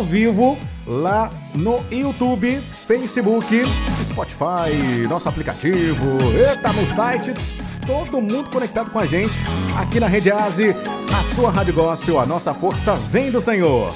ao vivo lá no YouTube, Facebook, Spotify, nosso aplicativo, eita, no site. Todo mundo conectado com a gente aqui na Rede Aze, a sua Rádio Gospel, a nossa força vem do Senhor.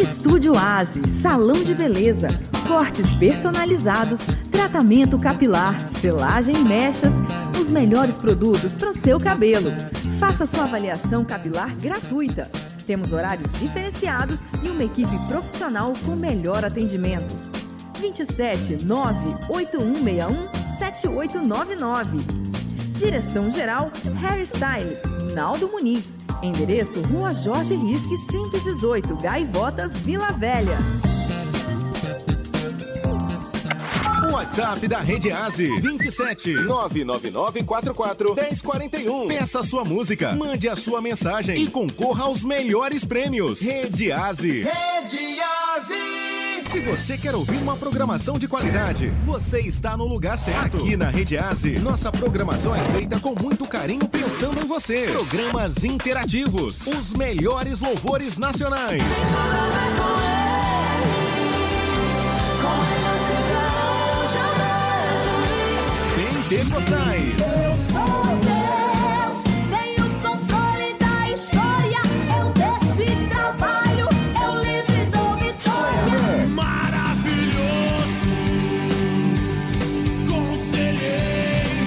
Estúdio Aze, salão de beleza, cortes personalizados, tratamento capilar, selagem e mechas, os melhores produtos para o seu cabelo. Faça sua avaliação capilar gratuita. Temos horários diferenciados e uma equipe profissional com melhor atendimento. 27 98161 7899. Direção Geral Hairstyle, Naldo Muniz. Endereço Rua Jorge Risque 118, Gaivotas, Vila Velha. WhatsApp da Rede Aze 27 99944 1041. Peça sua música, mande a sua mensagem e concorra aos melhores prêmios. Rede Aze. Rede Aze. Se você quer ouvir uma programação de qualidade, você está no lugar certo. Aqui na Rede Aze, nossa programação é feita com muito carinho pensando em você. Programas interativos, os melhores louvores nacionais. Pentecostais. Eu sou Deus, tenho controle da história. Eu desço trabalho, eu livre dou vitória. Maravilhoso, conselheiro,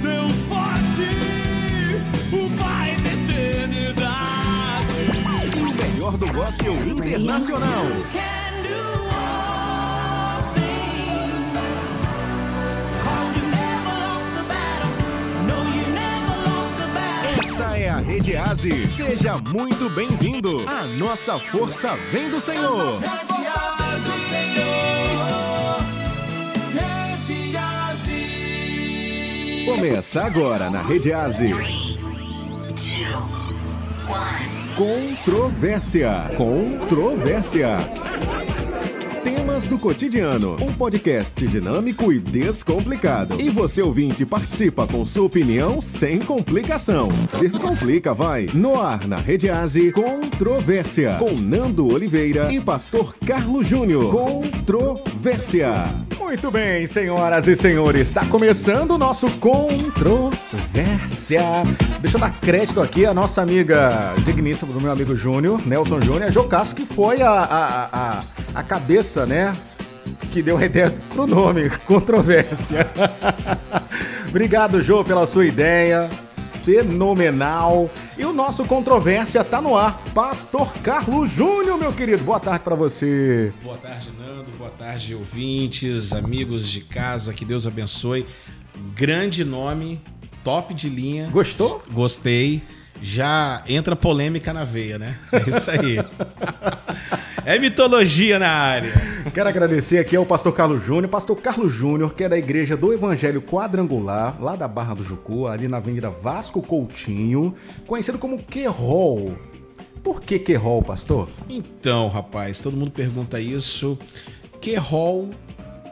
Deus forte, o Pai da eternidade. O melhor do gospel internacional. Aze. Seja muito bem-vindo. A nossa força vem do Senhor. Começa agora na Rede Aze. Controvérsia. Controvérsia. Temas do cotidiano. Um podcast dinâmico e descomplicado. E você ouvinte participa com sua opinião sem complicação. Descomplica, vai. No ar na Rede Aze, Controvérsia. Com Nando Oliveira e Pastor Carlos Júnior. Controvérsia. Muito bem, senhoras e senhores, está começando o nosso Controvérsia. Deixa eu dar crédito aqui à nossa amiga digníssima do meu amigo Júnior, Nelson Júnior, a Jocasso, que foi a, a, a, a cabeça, né? Que deu a ideia pro nome, Controvérsia. Obrigado, Jô, pela sua ideia. Fenomenal. E o nosso Controvérsia tá no ar. Pastor Carlos Júnior, meu querido. Boa tarde para você. Boa tarde, Nando. Boa tarde, ouvintes, amigos de casa. Que Deus abençoe. Grande nome, top de linha. Gostou? Gostei. Já entra polêmica na veia, né? É isso aí. é mitologia na área. Quero agradecer aqui ao pastor Carlos Júnior. Pastor Carlos Júnior, que é da Igreja do Evangelho Quadrangular, lá da Barra do Jucu, ali na Avenida Vasco Coutinho, conhecido como Querol. Por que Querol, pastor? Então, rapaz, todo mundo pergunta isso. Que rol?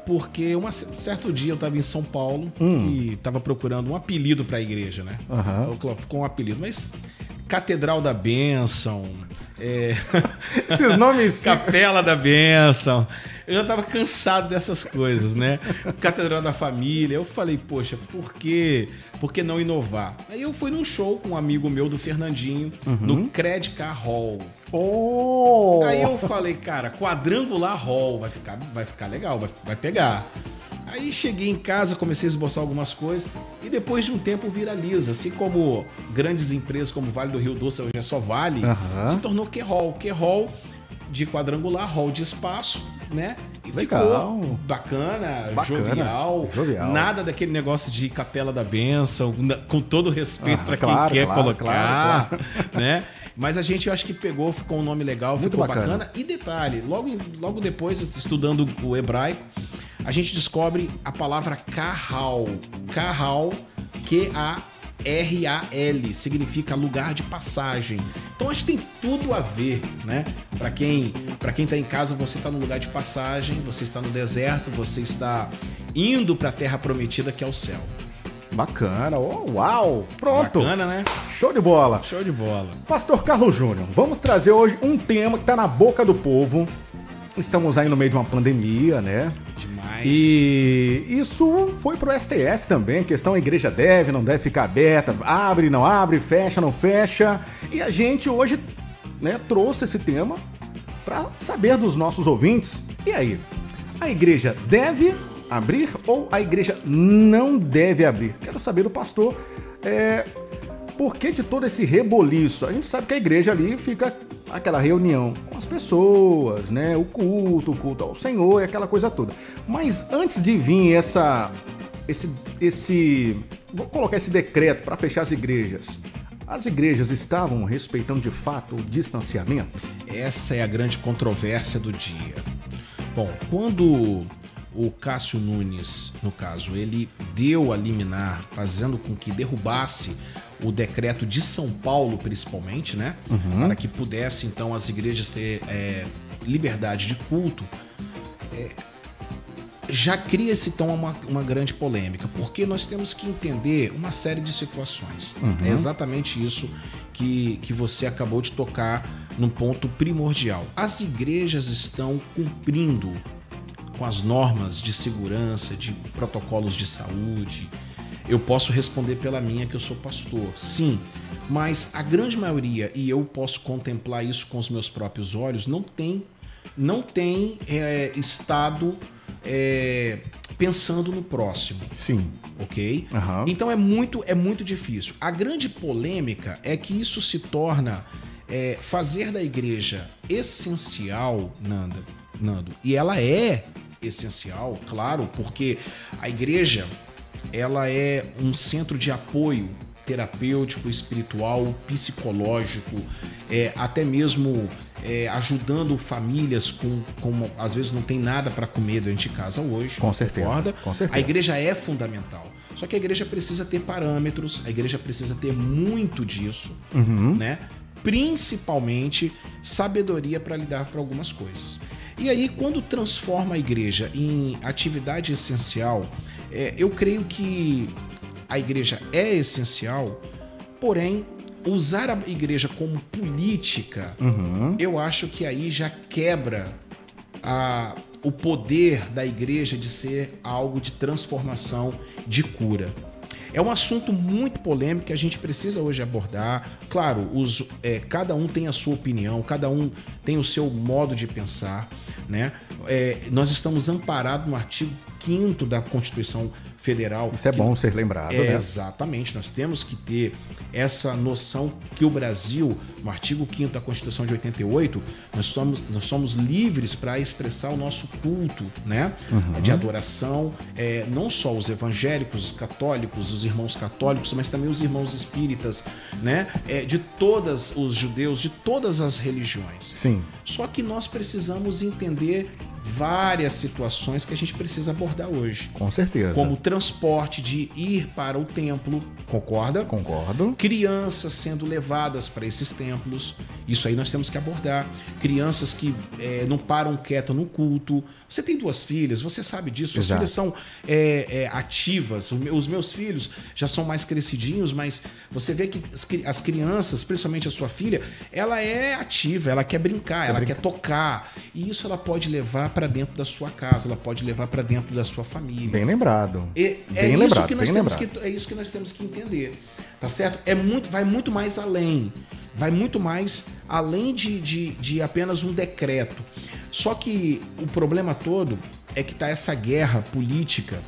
Porque um certo dia eu estava em São Paulo e estava procurando um apelido para a igreja, né? Coloco com um apelido, mas Catedral da Bênção, é, Esses nomes. Capela da Bênção. Eu já tava cansado dessas coisas, né? Catedral da Família. Eu falei, poxa, por que, por que não inovar? Aí eu fui num show com um amigo meu do Fernandinho, no Credit Car Hall. Oh! Aí eu falei, cara, quadrangular hall, vai ficar, vai ficar legal, vai, vai pegar. Aí cheguei em casa, comecei a esboçar algumas coisas e depois de um tempo viraliza, assim como grandes empresas como Vale do Rio Doce, hoje é só Vale, Aham. se tornou Q-Hall. Q-Hall de quadrangular, hall de espaço, né? E Legal. ficou bacana, Bacana, jovial, jovial. nada daquele negócio de capela da benção, com todo respeito Ah, para quem claro, quer claro, colocar, claro, né? Mas a gente eu acho que pegou, ficou um nome legal, Muito ficou bacana. bacana. E detalhe, logo, logo depois, estudando o hebraico, a gente descobre a palavra kahal. Kahal, R-A-L, significa lugar de passagem. Então acho que tem tudo a ver, né? Para quem, para quem tá em casa, você tá no lugar de passagem, você está no deserto, você está indo para a terra prometida que é o céu. Bacana. Oh, uau! Pronto. Bacana, né? Show de bola. Show de bola. Pastor Carlos Júnior, vamos trazer hoje um tema que tá na boca do povo. Estamos aí no meio de uma pandemia, né? Demais. E isso foi pro STF também, questão a igreja deve, não deve ficar aberta, abre, não abre, fecha, não fecha. E a gente hoje, né, trouxe esse tema para saber dos nossos ouvintes. E aí, a igreja deve abrir ou a igreja não deve abrir? Quero saber do pastor, é, por que de todo esse reboliço? A gente sabe que a igreja ali fica aquela reunião com as pessoas, né? O culto, o culto ao Senhor e aquela coisa toda. Mas antes de vir essa esse esse vou colocar esse decreto para fechar as igrejas. As igrejas estavam respeitando de fato o distanciamento? Essa é a grande controvérsia do dia. Bom, quando o Cássio Nunes, no caso, ele deu a liminar, fazendo com que derrubasse o decreto de São Paulo, principalmente, né? Para que pudesse, então, as igrejas ter é, liberdade de culto. é, já cria-se então uma, uma grande polêmica, porque nós temos que entender uma série de situações. É exatamente isso que, que você acabou de tocar num ponto primordial. As igrejas estão cumprindo com as normas de segurança, de protocolos de saúde. Eu posso responder pela minha, que eu sou pastor. Sim, mas a grande maioria, e eu posso contemplar isso com os meus próprios olhos, não tem, não tem é, estado é, pensando no próximo Sim. ok? Aham. Então é muito, é muito difícil. A grande polêmica é que isso se torna é, fazer da igreja essencial, Nanda, Nando, e ela é essencial, claro, porque a igreja ela é um centro de apoio terapêutico, espiritual, psicológico, é, até mesmo é, ajudando famílias com, com às vezes não tem nada para comer de casa hoje. Com certeza, concorda? com certeza. A igreja é fundamental. Só que a igreja precisa ter parâmetros, a igreja precisa ter muito disso, Uhum. né? Principalmente sabedoria para lidar com algumas coisas. E aí, quando transforma a igreja em atividade essencial, é, eu creio que a igreja é essencial, porém, usar a igreja como política, eu acho que aí já quebra a- o poder da igreja de ser algo de transformação, de cura. É um assunto muito polêmico que a gente precisa hoje abordar. Claro, os, é, cada um tem a sua opinião, cada um tem o seu modo de pensar. Né? É, nós estamos amparados no artigo 5 da Constituição Federal. Isso é bom ser lembrado, é, né? Exatamente, nós temos que ter essa noção que o Brasil, no artigo 5 da Constituição de 88, nós somos, nós somos livres para expressar o nosso culto né? de adoração, é, não só os evangélicos, os católicos, os irmãos católicos, mas também os irmãos espíritas, né? É, de todas os judeus, de todas as religiões. Sim. Só que nós precisamos entender várias situações que a gente precisa abordar hoje Com certeza. como transporte de ir para o templo, concorda? Concordo. Crianças sendo levadas para esses templos, isso aí nós temos que abordar. Crianças que eh, não param quietas no culto. Você tem duas filhas, você sabe disso. Suas Exato. filhas são eh, eh, ativas. Os me- Os meus filhos já são mais crescidinhos, mas você vê que as cri- as crianças, principalmente a sua filha, ela é ativa, ela quer brincar, ela quer tocar. E isso ela pode levar para dentro da sua casa, ela pode levar para dentro da sua família. Bem lembrado. E é bem lembrado, que nós bem temos lembrado. que é isso que nós temos que entender, tá certo? É muito, vai muito mais além, vai muito mais além de, de, de apenas um decreto. Só que o problema todo é que tá essa guerra política.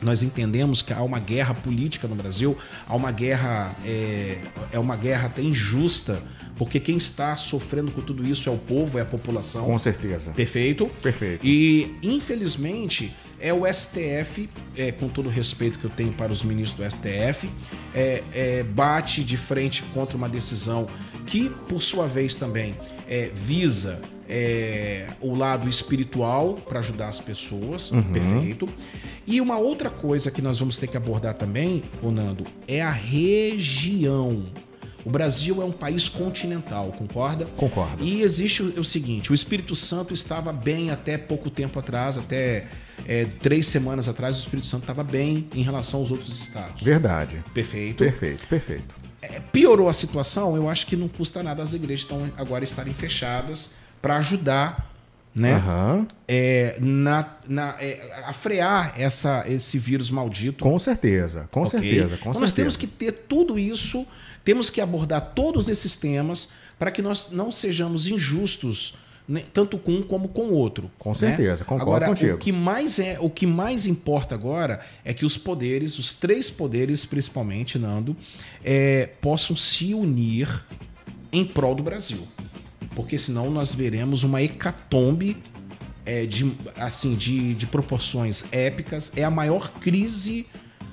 Nós entendemos que há uma guerra política no Brasil, há uma guerra é, é uma guerra até injusta, porque quem está sofrendo com tudo isso é o povo, é a população. Com certeza. Perfeito? Perfeito. E, infelizmente, é o STF, é, com todo o respeito que eu tenho para os ministros do STF, é, é, bate de frente contra uma decisão que por sua vez também é, visa é, o lado espiritual para ajudar as pessoas, perfeito. E uma outra coisa que nós vamos ter que abordar também, ô Nando, é a região. O Brasil é um país continental, concorda? Concordo. E existe o, o seguinte: o Espírito Santo estava bem até pouco tempo atrás, até é, três semanas atrás, o Espírito Santo estava bem em relação aos outros estados. Verdade. Perfeito. Perfeito, perfeito. É, piorou a situação, eu acho que não custa nada as igrejas estão agora estarem fechadas para ajudar, né? Aham. é, na, na- é, a frear essa, esse vírus maldito. Com certeza, com ok? certeza, com Então certeza. Nós temos que ter tudo isso, temos que abordar todos esses temas para que nós não sejamos injustos, né, tanto com um como com o outro. Com né? certeza, concordo agora, contigo. O que, mais é, o que mais importa agora é que os poderes, os três poderes principalmente, Nando, é, possam se unir em prol do Brasil. Porque senão nós veremos uma hecatombe é, de, assim, de, de proporções épicas. É a maior crise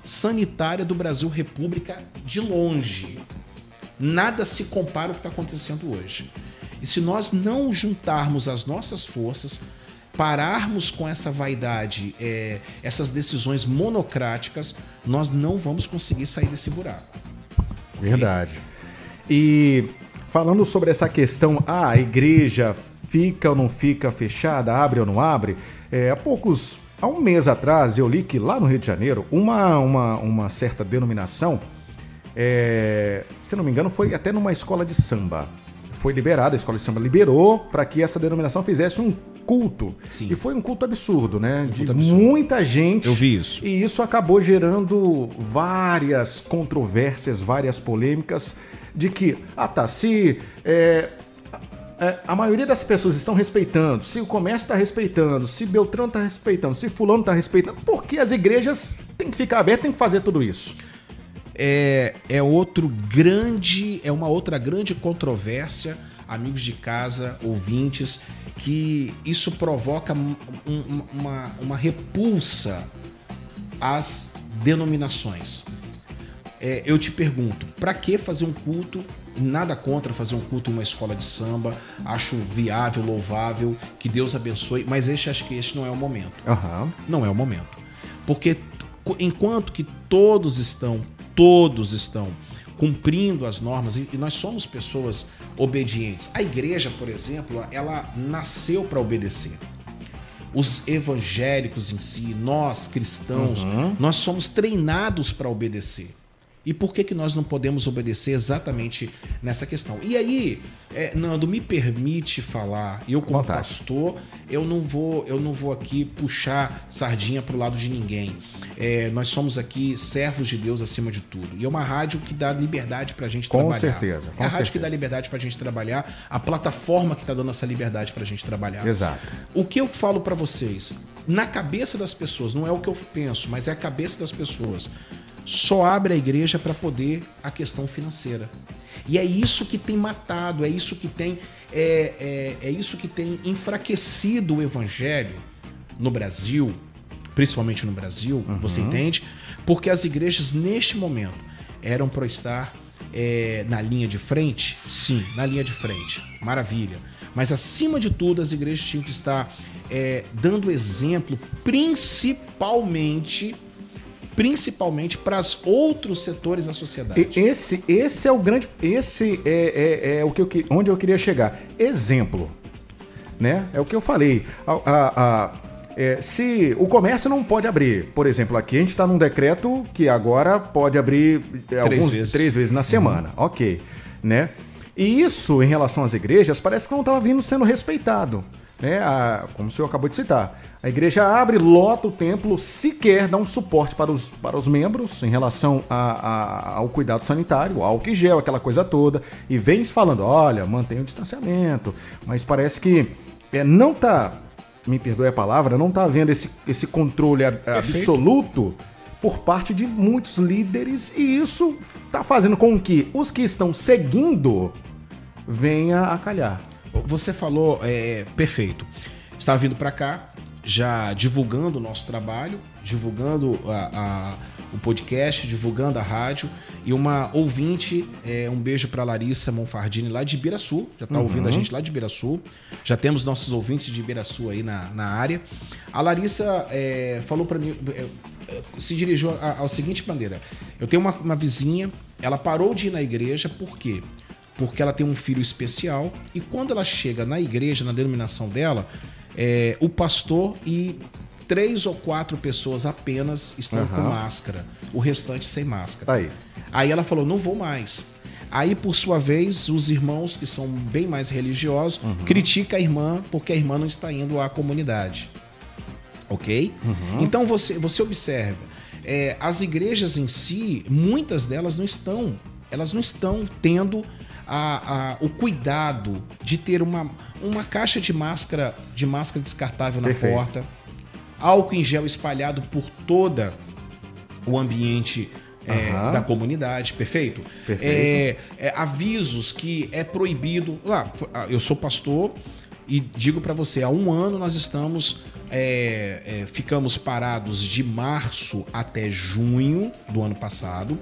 sanitária do Brasil República de longe. Nada se compara ao que está acontecendo hoje. E se nós não juntarmos as nossas forças, pararmos com essa vaidade, é, essas decisões monocráticas, nós não vamos conseguir sair desse buraco. Verdade. E falando sobre essa questão, ah, a igreja fica ou não fica fechada, abre ou não abre, é, há poucos, há um mês atrás, eu li que lá no Rio de Janeiro, uma, uma, uma certa denominação, é, se não me engano, foi até numa escola de samba. Foi liberada, a escola de samba liberou para que essa denominação fizesse um culto. Sim. E foi um culto absurdo, né? de culto absurdo. muita gente. Eu vi isso. E isso acabou gerando várias controvérsias, várias polêmicas de que, ah tá, se é, é, a maioria das pessoas estão respeitando, se o comércio está respeitando, se Beltrano está respeitando, se fulano está respeitando, por que as igrejas têm que ficar abertas, têm que fazer tudo isso? é, é outro grande, é uma outra grande controvérsia, amigos de casa, ouvintes, que isso provoca um- um- uma, uma repulsa às denominações. É, eu te pergunto, para que fazer um culto? Nada contra fazer um culto em uma escola de samba, acho viável, louvável, que Deus abençoe, mas este acho que este não é o momento Aham. não é o momento. Porque enquanto que todos estão, todos estão cumprindo as normas, e e nós somos pessoas obedientes. A igreja, por exemplo, ela nasceu para obedecer. Os evangélicos em si, nós cristãos, nós somos treinados para obedecer. E por que, que nós não podemos obedecer exatamente nessa questão? E aí, é, Nando, me permite falar, eu como Vontade. pastor, eu não vou, eu não vou aqui puxar sardinha pro lado de ninguém. É, nós somos aqui servos de Deus acima de tudo. E é uma rádio que dá liberdade pra gente Com trabalhar. certeza, com é a rádio que certeza. dá liberdade pra gente trabalhar, a plataforma que tá dando essa liberdade pra gente trabalhar. Exato. O que eu falo pra vocês, na cabeça das pessoas, não é o que eu penso, mas é a cabeça das pessoas. Só abre a igreja para poder a questão financeira. E é isso que tem matado, é isso que tem é, é, é isso que tem enfraquecido o evangelho no Brasil, principalmente no Brasil, você entende? Porque as igrejas neste momento eram para estar é, na linha de frente, sim, na linha de frente, maravilha. Mas acima de tudo, as igrejas tinham que estar é, dando exemplo, principalmente, principalmente para os outros setores da sociedade. Esse, esse é o grande. Esse é, é- é o que eu, onde eu queria chegar. Exemplo. Né? É o que eu falei. A- a- a- é, se o comércio não pode abrir, por exemplo, aqui a gente está num decreto que agora pode abrir é, alguns, vezes. três vezes na semana. Ok. Né? E isso, em relação às igrejas, parece que não estava vindo sendo respeitado. Né? A- como o senhor acabou de citar. A igreja abre, lota o templo, sequer dá um suporte para os, para os membros em relação a- a- ao cuidado sanitário, álcool e gel, aquela coisa toda. E vem se falando, olha, mantenha o distanciamento. Mas parece que é, não tá, me perdoe a palavra, não tá havendo esse, esse controle absoluto por parte de muitos líderes. E isso está fazendo com que os que estão seguindo venha a calhar. Você falou é, perfeito. Estava vindo para cá, já divulgando o nosso trabalho, divulgando a- a- o podcast, divulgando a rádio. E uma ouvinte, é, um beijo pra Larissa Monfardini, lá de Ibiraçu. Já tá ouvindo a gente lá de Ibiraçu. Já temos nossos ouvintes de Ibiraçu aí na, na área. A Larissa é, falou pra mim, é, é, se dirigiu ao seguinte maneira. Eu tenho uma, uma vizinha, ela parou de ir na igreja, por quê? Porque ela tem um filho especial e quando ela chega na igreja, na denominação dela, é, o pastor e três ou quatro pessoas apenas estão com Aham. máscara, o restante sem máscara. Aí. Aí ela falou: não vou mais. Aí, por sua vez, os irmãos que são bem mais religiosos criticam a irmã porque a irmã não está indo à comunidade. Ok? Então você, você observa, é, as igrejas em si, muitas delas não estão, elas não estão tendo a- a- o cuidado de ter uma, uma caixa de máscara, de máscara descartável na Perfeito. porta, álcool em gel espalhado por toda o ambiente é, da comunidade, perfeito? Perfeito. É, é, avisos que é proibido. Lá, eu sou pastor e digo para você, há um ano nós estamos. É, é, ficamos parados de março até junho do ano passado.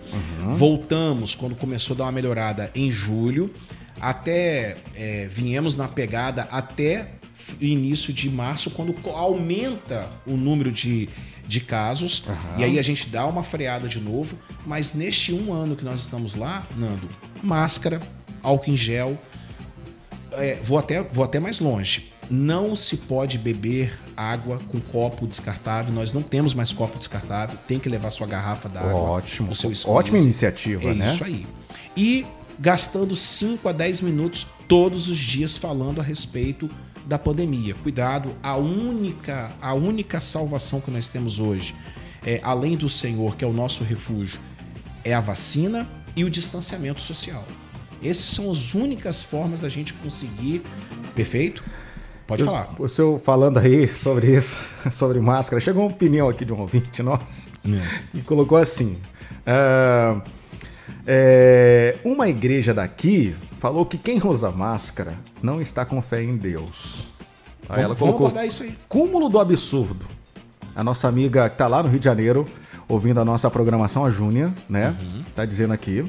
Voltamos quando começou a dar uma melhorada em julho. Até é, viemos na pegada até início de março, quando aumenta o número de, de casos. E aí a gente dá uma freada de novo. Mas neste um ano que nós estamos lá, Nando, máscara, álcool em gel. é, vou, até, vou até mais longe. Não se pode beber água com copo descartável. Nós não temos mais copo descartável. Tem que levar sua garrafa d'água. Ótimo. o seu Ótima iniciativa, É né? isso aí. E gastando 5 a 10 minutos todos os dias falando a respeito da pandemia. Cuidado, a única, a única salvação que nós temos hoje, é, além do Senhor, que é o nosso refúgio, é a vacina e o distanciamento social. Essas são as únicas formas da gente conseguir. Perfeito? Pode Eu- falar. O senhor falando aí sobre isso, sobre máscara, chegou uma opinião aqui de um ouvinte nosso e colocou assim: ah, é, uma igreja daqui falou que quem usa máscara não está com fé em Deus. Aí Vamos- ela vamos colocou abordar isso aí. cúmulo do absurdo. A nossa amiga que tá lá no Rio de Janeiro, ouvindo a nossa programação, a Júnia, né? Uhum. Tá dizendo aqui,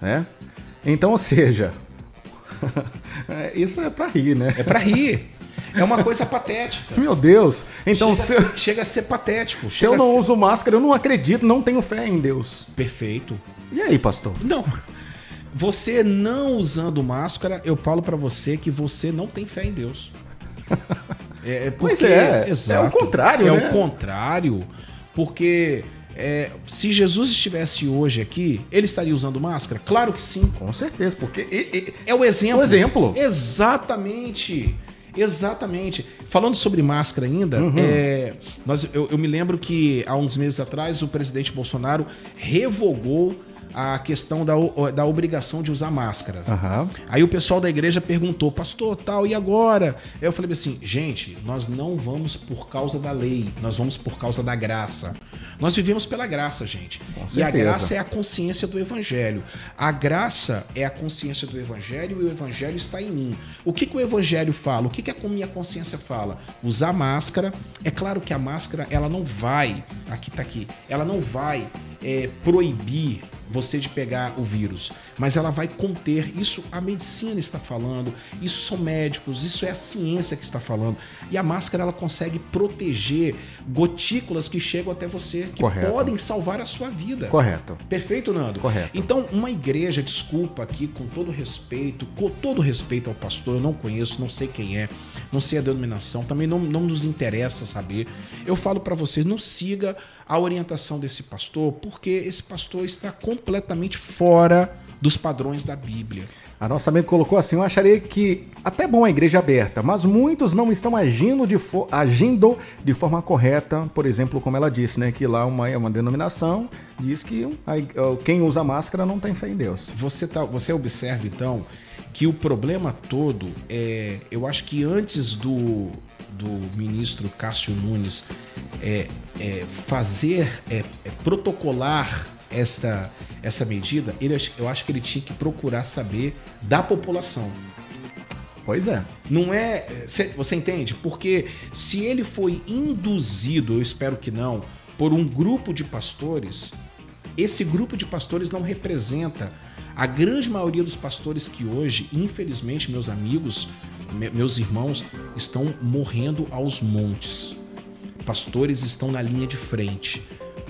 né? Então, ou seja, é, isso é pra rir, né? É pra rir. É uma coisa patética. Meu Deus! Então, se, chega, eu- chega a ser patético. se eu não ser- uso máscara, eu não acredito, não tenho fé em Deus. Perfeito. E aí, pastor? Não. Você não usando máscara, eu falo pra você que você não tem fé em Deus. É, é Pois porque- é, exato. é o contrário, É né? o contrário, porque é, se Jesus estivesse hoje aqui, ele estaria usando máscara? Claro que sim. Com certeza, porque. e- e- É o exemplo. O exemplo. Exatamente. Exatamente. Falando sobre máscara ainda, Uhum. é, nós, eu, eu me lembro que há uns meses atrás o presidente Bolsonaro revogou a questão da, da obrigação de usar máscara. Aham. Aí o pessoal da igreja perguntou, pastor, tal, e agora? Aí eu falei assim, gente, nós não vamos por causa da lei, nós vamos por causa da graça. Nós vivemos pela graça, gente. e a graça é a consciência do evangelho. A graça é a consciência do evangelho e o evangelho está em mim. O que, que o evangelho fala? O que, que a minha consciência fala? Usar máscara. É claro que a máscara, ela não vai, aqui tá aqui, ela não vai é, proibir você de pegar o vírus, mas ela vai conter. Isso a medicina está falando, isso são médicos, isso é a ciência que está falando. E a máscara ela consegue proteger gotículas que chegam até você, que Correto. podem salvar a sua vida. Correto. Perfeito, Nando? Correto. Então, uma igreja, desculpa aqui, com todo respeito, com todo respeito ao pastor, eu não conheço, não sei quem é, não sei a denominação, também não, não nos interessa saber. Eu falo para vocês, não siga a orientação desse pastor, porque esse pastor está completamente fora dos padrões da Bíblia. A nossa amiga colocou assim: eu acharia que até bom a igreja aberta, mas muitos não estão agindo de, fo- agindo de forma correta. Por exemplo, como ela disse, né? Que lá uma, uma denominação diz que a- quem usa máscara não tem fé em Deus. Você, tá, você observa então que o problema todo é. Eu acho que antes do, do ministro Cássio Nunes é, é, fazer, é, é, protocolar esta, essa medida, ele, eu acho que ele tinha que procurar saber da população. Pois é. Não é. cê- Você entende? Porque se ele foi induzido, eu espero que não, por um grupo de pastores, esse grupo de pastores não representa a grande maioria dos pastores que hoje, infelizmente, meus amigos, me- meus irmãos, estão morrendo aos montes. Pastores estão na linha de frente.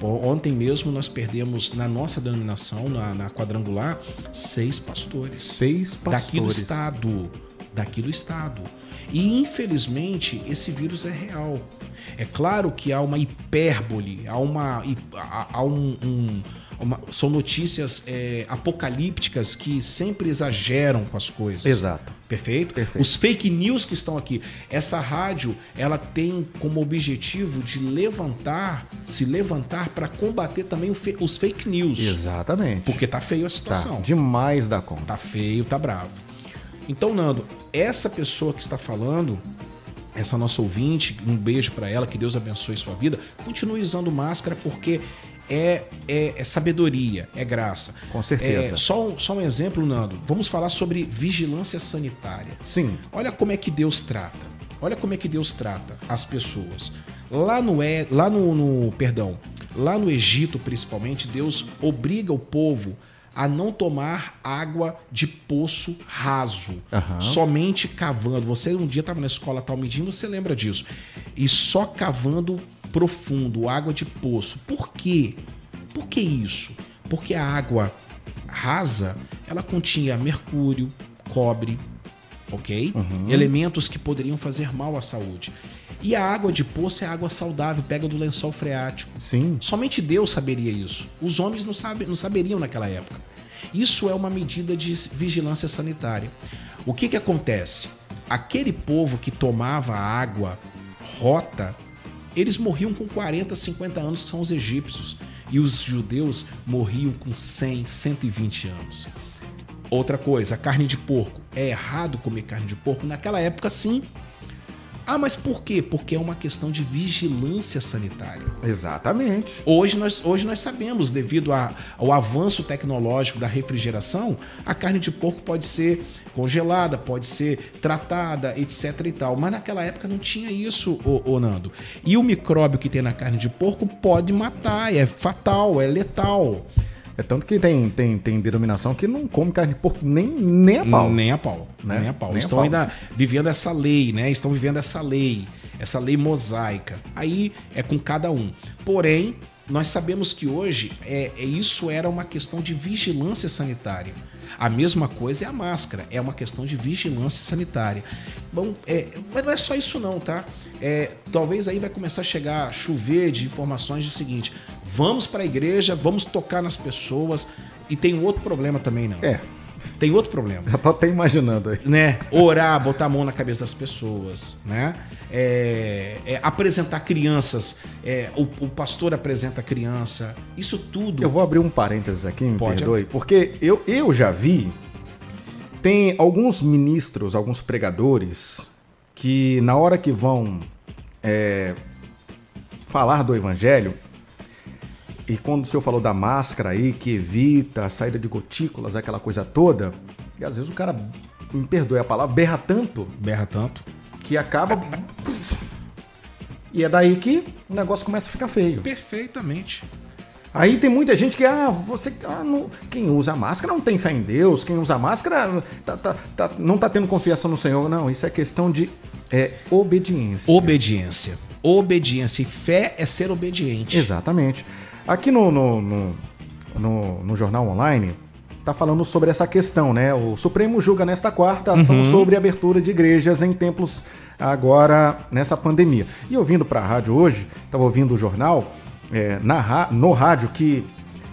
Ontem mesmo nós perdemos na nossa denominação, na, na quadrangular, seis pastores Seis pastores. daqui do estado, daqui do estado. E infelizmente esse vírus é real. É claro que há uma hipérbole, há uma, há, há um, um- uma- são notícias é, apocalípticas que sempre exageram com as coisas. Exato. Perfeito? Perfeito. Os fake news que estão aqui. Essa rádio, ela tem como objetivo de levantar, se levantar para combater também os fake news. Exatamente. Porque tá feio a tá situação. demais da conta. Tá feio, tá bravo. Então, Nando, essa pessoa que está falando, essa nossa ouvinte, um beijo para ela, que Deus abençoe sua vida. Continue usando máscara porque é, é, é sabedoria, é graça. Com certeza. É, só, um- só um exemplo, Nando. Vamos falar sobre vigilância sanitária. Sim. Olha como é que Deus trata. Olha como é que Deus trata as pessoas. Lá no é, lá no, no- perdão, lá no Egito principalmente, Deus obriga o povo a não tomar água de poço raso, Aham. somente cavando. Você um dia estava na escola Talmidim, você lembra disso? E só cavando profundo, água de poço. Por quê? Por que isso? Porque a água rasa, ela continha mercúrio, cobre, ok? Elementos que poderiam fazer mal à saúde. E a água de poço é água saudável, pega do lençol freático. Sim. Somente Deus saberia isso. Os homens não, sabe, não saberiam naquela época. Isso é uma medida de vigilância sanitária. O que, que acontece? Aquele povo que tomava água rota, eles morriam com 40, 50 anos, que são os egípcios. E os judeus morriam com 100, 120 anos. Outra coisa, a carne de porco. É errado comer carne de porco? Naquela época, sim. Ah, mas por quê? Porque é uma questão de vigilância sanitária. Exatamente. Hoje nós, hoje nós sabemos, devido a- ao avanço tecnológico da refrigeração, a carne de porco pode ser congelada, pode ser tratada, etc e tal. Mas naquela época não tinha isso, ô, ô Nando. E o micróbio que tem na carne de porco pode matar, é fatal, é letal. É tanto que tem, tem, tem denominação que não come carne de porco nem, nem a pau. Nem a pau. Né? Nem a pau. Nem a Estão pau. ainda vivendo essa lei, né? Estão vivendo essa lei, essa lei mosaica. Aí é com cada um. Porém, nós sabemos que hoje é, é- isso era uma questão de vigilância sanitária. A mesma coisa é a máscara, é uma questão de vigilância sanitária. Bom, é, mas não é só isso não, tá? É, talvez aí vai começar a chegar a chover de informações do seguinte: vamos para a igreja, vamos tocar nas pessoas. E tem um outro problema também, não. É. Tem outro problema Já tô até imaginando aí. né? Orar, botar a mão na cabeça das pessoas, né? É, é, apresentar crianças, é, o, o pastor apresenta a criança, isso tudo. Eu vou abrir um parênteses aqui, me Pode. perdoe, porque eu, eu já vi. Tem alguns ministros, alguns pregadores, que na hora que vão é, falar do evangelho, e quando o senhor falou da máscara aí, que evita a saída de gotículas, aquela coisa toda, e às vezes o cara, me perdoe a palavra, berra tanto berra tanto. que acaba. E é daí que o negócio começa a ficar feio. Perfeitamente. Aí tem muita gente que, ah, você. ah, não- quem usa máscara não tem fé em Deus, quem usa máscara tá- tá- tá- não tá tendo confiança no Senhor. Não, isso é questão de é, obediência. Obediência. Obediência. E fé é ser obediente. Exatamente. Aqui no, no, no, no- no Jornal Online, tá falando sobre essa questão, né? O Supremo julga nesta quarta ação Uhum. sobre abertura de igrejas em templos agora nessa pandemia. E ouvindo para a rádio hoje, estava ouvindo o jornal é, na, no rádio que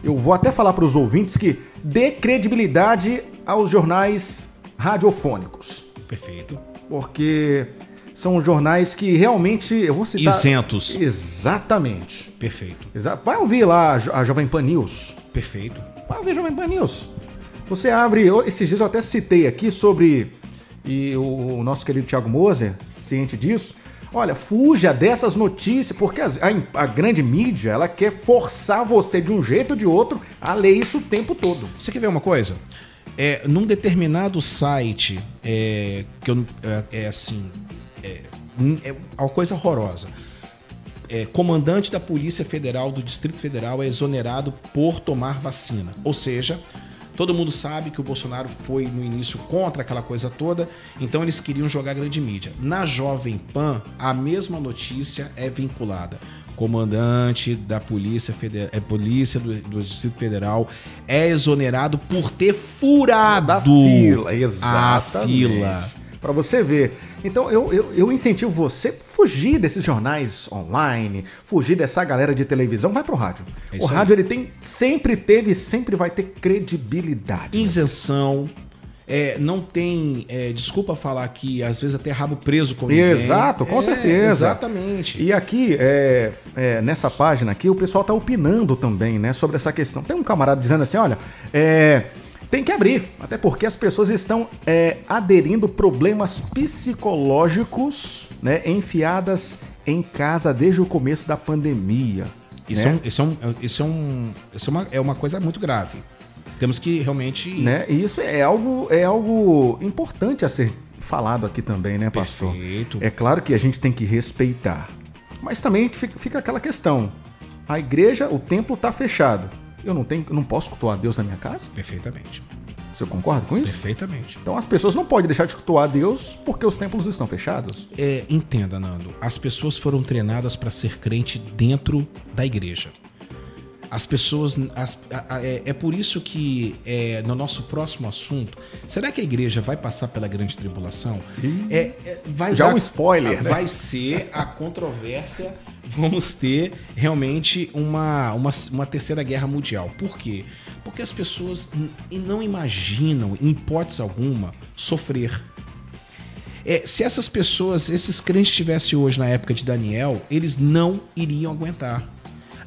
eu vou até falar para os ouvintes que dê credibilidade aos jornais radiofônicos, Perfeito. porque são jornais que realmente eu vou citar Isentos. Exatamente. Perfeito. Exa- Vai ouvir lá a Jo- a Jovem Pan News. Perfeito. Vai ouvir a Jovem Pan News. Você abre. eu- Esses dias eu até citei aqui sobre. E o, nosso querido Thiago Moser, ciente disso. Olha, fuja dessas notícias, porque as- a, a grande mídia ela quer forçar você de um jeito ou de outro a ler isso o tempo todo. Você quer ver uma coisa? É, num determinado site, é, que eu, é, é assim, é, é uma coisa horrorosa. é, comandante da Polícia Federal do Distrito Federal é exonerado por tomar vacina. Ou seja, todo mundo sabe que o Bolsonaro foi no início contra aquela coisa toda, então eles queriam jogar grande mídia. Na Jovem Pan, a mesma notícia é vinculada. Comandante da Polícia Federal, é, Polícia do, do Distrito Federal é exonerado por ter furado Da fila, a exatamente. fila. Pra você ver. Então eu, eu, eu incentivo você a fugir desses jornais online, fugir dessa galera de televisão, vai pro rádio. É o isso aí. rádio ele tem, sempre teve e sempre vai ter credibilidade. isenção. é, não tem, é, desculpa falar aqui, às vezes até rabo preso com ninguém. Exato, com É, certeza. Exatamente. E aqui, é, é, nessa página aqui, o pessoal tá opinando também, né, sobre essa questão. Tem um camarada dizendo assim, olha, é, tem que abrir, até porque as pessoas estão é, aderindo problemas psicológicos, né, enfiadas em casa desde o começo da pandemia. Isso, né? é, um, isso, é, um, isso, é, um, isso é, uma, é uma coisa muito grave. Temos que realmente. né? E isso é algo, é algo importante a ser falado aqui também, né, pastor? Perfeito. É claro que a gente tem que respeitar. Mas também fica, fica aquela questão. A igreja, o templo está fechado. Eu não tenho, eu não posso cultuar a Deus na minha casa? Perfeitamente. Você concorda com isso? Perfeitamente. Então as pessoas não podem deixar de cultuar a Deus porque os templos estão fechados. É, entenda, Nando. As pessoas foram treinadas para ser crente dentro da igreja. As pessoas. as- a- a- é, é por isso que é, no nosso próximo assunto, será que a igreja vai passar pela grande tribulação? É, é, vai Já dar- um spoiler, né? Vai ser a controvérsia. Vamos ter realmente uma, uma, uma terceira guerra mundial. Por quê? Porque as pessoas não imaginam, em hipótese alguma, sofrer. É, se essas pessoas, esses crentes estivessem hoje na época de Daniel, eles não iriam aguentar.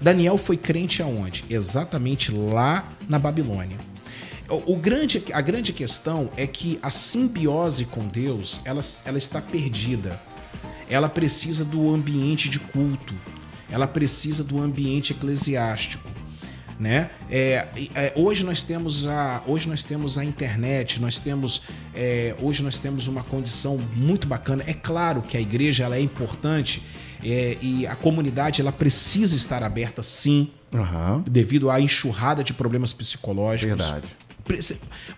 Daniel foi crente aonde? Exatamente lá na Babilônia. O, o grande, a grande questão é que a simbiose com Deus, ela, ela está perdida. Ela precisa do ambiente de culto. Ela precisa do ambiente eclesiástico né? É, é, hoje nós temos a hoje nós temos a internet, nós temos é, hoje nós temos uma condição muito bacana. É claro que a igreja ela é importante é, e a comunidade ela precisa estar aberta sim, Aham. devido à enxurrada de problemas psicológicos. Verdade.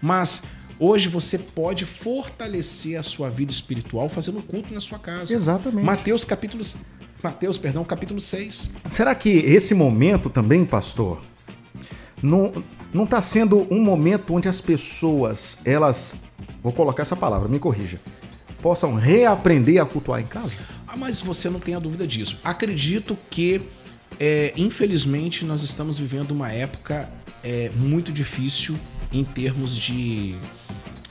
Mas hoje você pode fortalecer a sua vida espiritual fazendo culto na sua casa. Exatamente. Mateus capítulo Mateus, perdão, capítulo 6. Será que esse momento também, pastor, não, não tá sendo um momento onde as pessoas, elas, vou colocar essa palavra, me corrija, possam reaprender a cultuar em casa? Ah, mas você não tem a dúvida disso. Acredito que, é, infelizmente, nós estamos vivendo uma época é, muito difícil em termos de.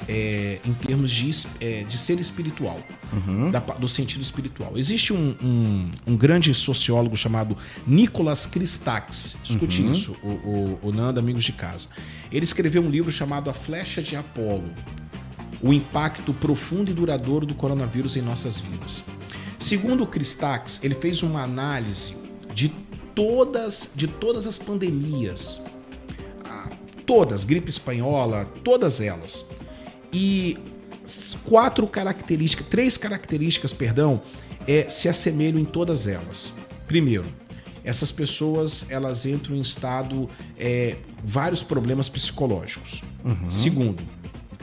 É, em termos de, é, de ser espiritual, da pa- do sentido espiritual. Existe um, um- um grande sociólogo chamado Nicolas Christakis. Escute isso, o, o, o Nando, amigos de casa. Ele escreveu um livro chamado A Flecha de Apolo o impacto profundo e duradouro do coronavírus em nossas vidas. Segundo o Christakis, ele fez uma análise de todas, de todas as pandemias, Ah, todas, gripe espanhola, todas elas. E quatro características, três características, perdão, é, se assemelham em todas elas. Primeiro, essas pessoas elas entram em estado é, vários problemas psicológicos. Segundo,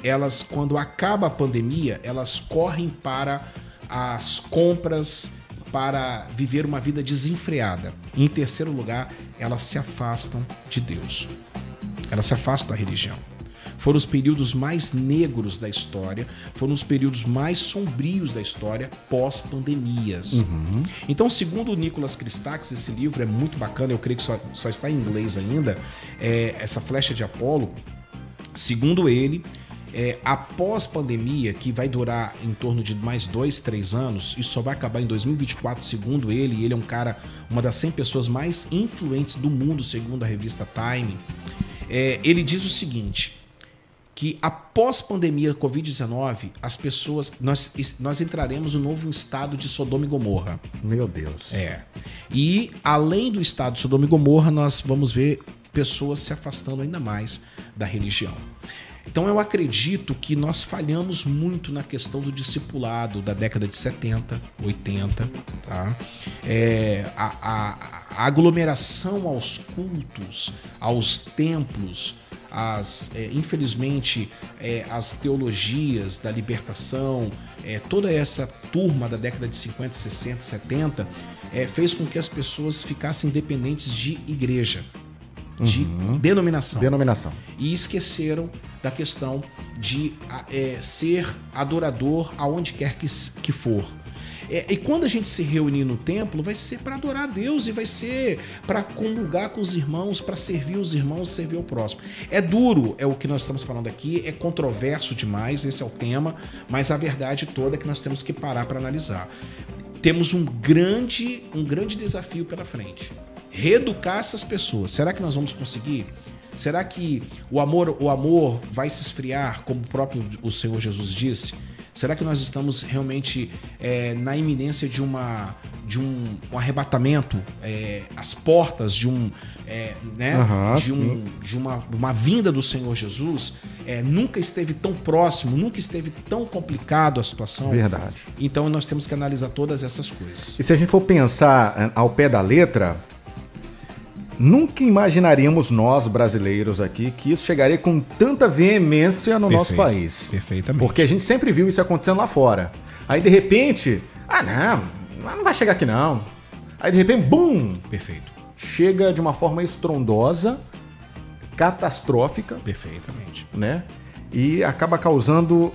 elas quando acaba a pandemia elas correm para as compras para viver uma vida desenfreada. Em terceiro lugar, elas se afastam de Deus. Elas se afastam da religião. Foram os períodos mais negros da história, foram os períodos mais sombrios da história pós-pandemias. Então, segundo o Nicolas Christakis, esse livro é muito bacana, eu creio que só, só está em inglês ainda, é, essa flecha de Apolo, segundo ele, é, após pandemia, que vai durar em torno de mais dois, três anos, e só vai acabar em 2024, segundo ele, e ele é um cara, uma das 100 pessoas mais influentes do mundo, segundo a revista Time, é, ele diz o seguinte, que após pandemia Covid-19, as pessoas, nós, nós entraremos no novo estado de Sodoma e Gomorra. Meu Deus. É. E além do estado de Sodoma e Gomorra, nós vamos ver pessoas se afastando ainda mais da religião. Então eu acredito que nós falhamos muito na questão do discipulado da década de 70, 80, tá? É, a, a- a aglomeração aos cultos, aos templos, as, é, infelizmente, é, as teologias da libertação, é, toda essa turma da década de 50, 60, 70, é, fez com que as pessoas ficassem dependentes de igreja, de denominação Denominação. e esqueceram da questão de é, ser adorador aonde quer que, que for. É, e quando a gente se reunir no templo, vai ser para adorar a Deus e vai ser para comungar com os irmãos, para servir os irmãos, servir o próximo. É duro, é o que nós estamos falando aqui, é controverso demais, esse é o tema, mas a verdade toda é que nós temos que parar para analisar. Temos um grande, um grande desafio pela frente. Reeducar essas pessoas. Será que nós vamos conseguir? Será que o amor, o amor vai se esfriar, como o próprio o Senhor Jesus disse? Será que nós estamos realmente é, na iminência de uma de um, um arrebatamento, é, as portas de um, é, né, Aham, de, um, de uma, uma vinda do Senhor Jesus? É, nunca esteve tão próximo, nunca esteve tão complicado a situação. Verdade. Então nós temos que analisar todas essas coisas. E se a gente for pensar eh, ao pé da letra, nunca imaginaríamos nós, brasileiros aqui, que isso chegaria com tanta veemência no nosso Perfeito. país. Perfeitamente. Porque a gente sempre viu isso acontecendo lá fora. Aí, de repente, ah, não, não vai chegar aqui não. Aí, de repente, bum, Perfeito. chega de uma forma estrondosa, catastrófica, Perfeitamente. né? E acaba causando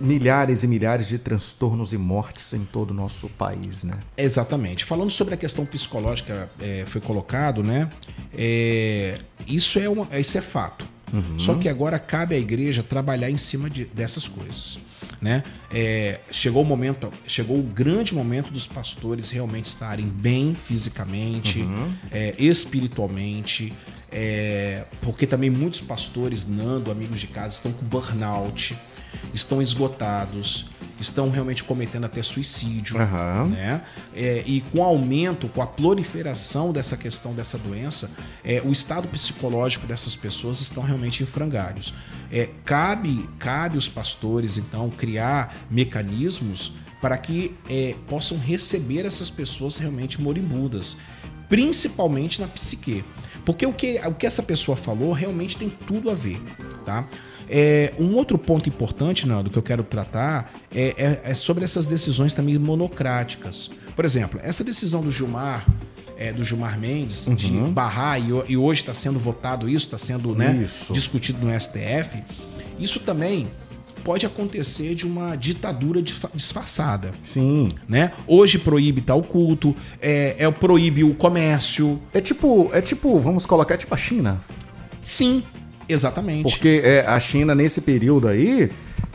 milhares e milhares de transtornos e mortes em todo o nosso país, né? Exatamente. Falando sobre a questão psicológica, é, foi colocado, né? É, isso, é uma, isso é fato. Só que agora cabe à igreja trabalhar em cima de- dessas coisas. Né? É, chegou o momento, chegou o grande momento dos pastores realmente estarem bem fisicamente, é, espiritualmente, é, porque também muitos pastores, Nando, amigos de casa, estão com burnout, estão esgotados, estão realmente cometendo até suicídio Aham. né? É, e com o aumento, com a proliferação dessa questão dessa doença, é, o estado psicológico dessas pessoas estão realmente em frangalhos. É, cabe, cabe os pastores, então, criar mecanismos para que é, possam receber essas pessoas realmente moribundas, principalmente na psique. Porque o que, o que essa pessoa falou realmente tem tudo a ver, tá? É, um outro ponto importante, Nando, que eu quero tratar é, é- é sobre essas decisões também monocráticas. Por exemplo, essa decisão do Gilmar, é, do Gilmar Mendes, de barrar, e, e hoje está sendo votado isso, está sendo né, Isso. discutido no STF, isso também pode acontecer de uma ditadura disfa- disfarçada. Sim. Né? Hoje proíbe tal culto, é, é proíbe o comércio. É tipo, é tipo, vamos colocar, é tipo a China. Sim, exatamente. Porque é, a China, nesse período aí,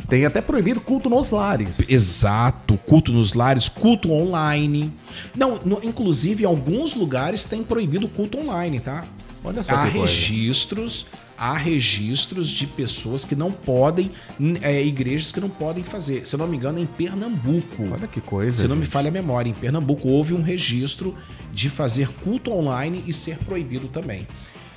tem até proibido culto nos lares. Exato, culto nos lares, culto online. Não, no- inclusive em alguns lugares tem proibido culto online, tá? Olha só há que coisa. registros, há registros de pessoas que não podem, é, igrejas que não podem fazer. Se eu não me engano, é em Pernambuco. Olha que coisa. Se não me gente. falha a memória, em Pernambuco houve um registro de fazer culto online e ser proibido também.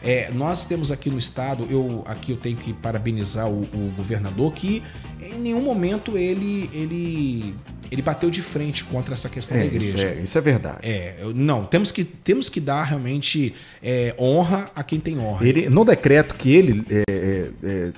É, nós temos aqui no estado, eu aqui eu tenho que parabenizar o, o governador que em nenhum momento ele ele ele bateu de frente contra essa questão É, da isso, igreja. é, isso é verdade. É, não, temos que, temos que dar realmente é, honra a quem tem honra. Ele, no decreto que ele é, é,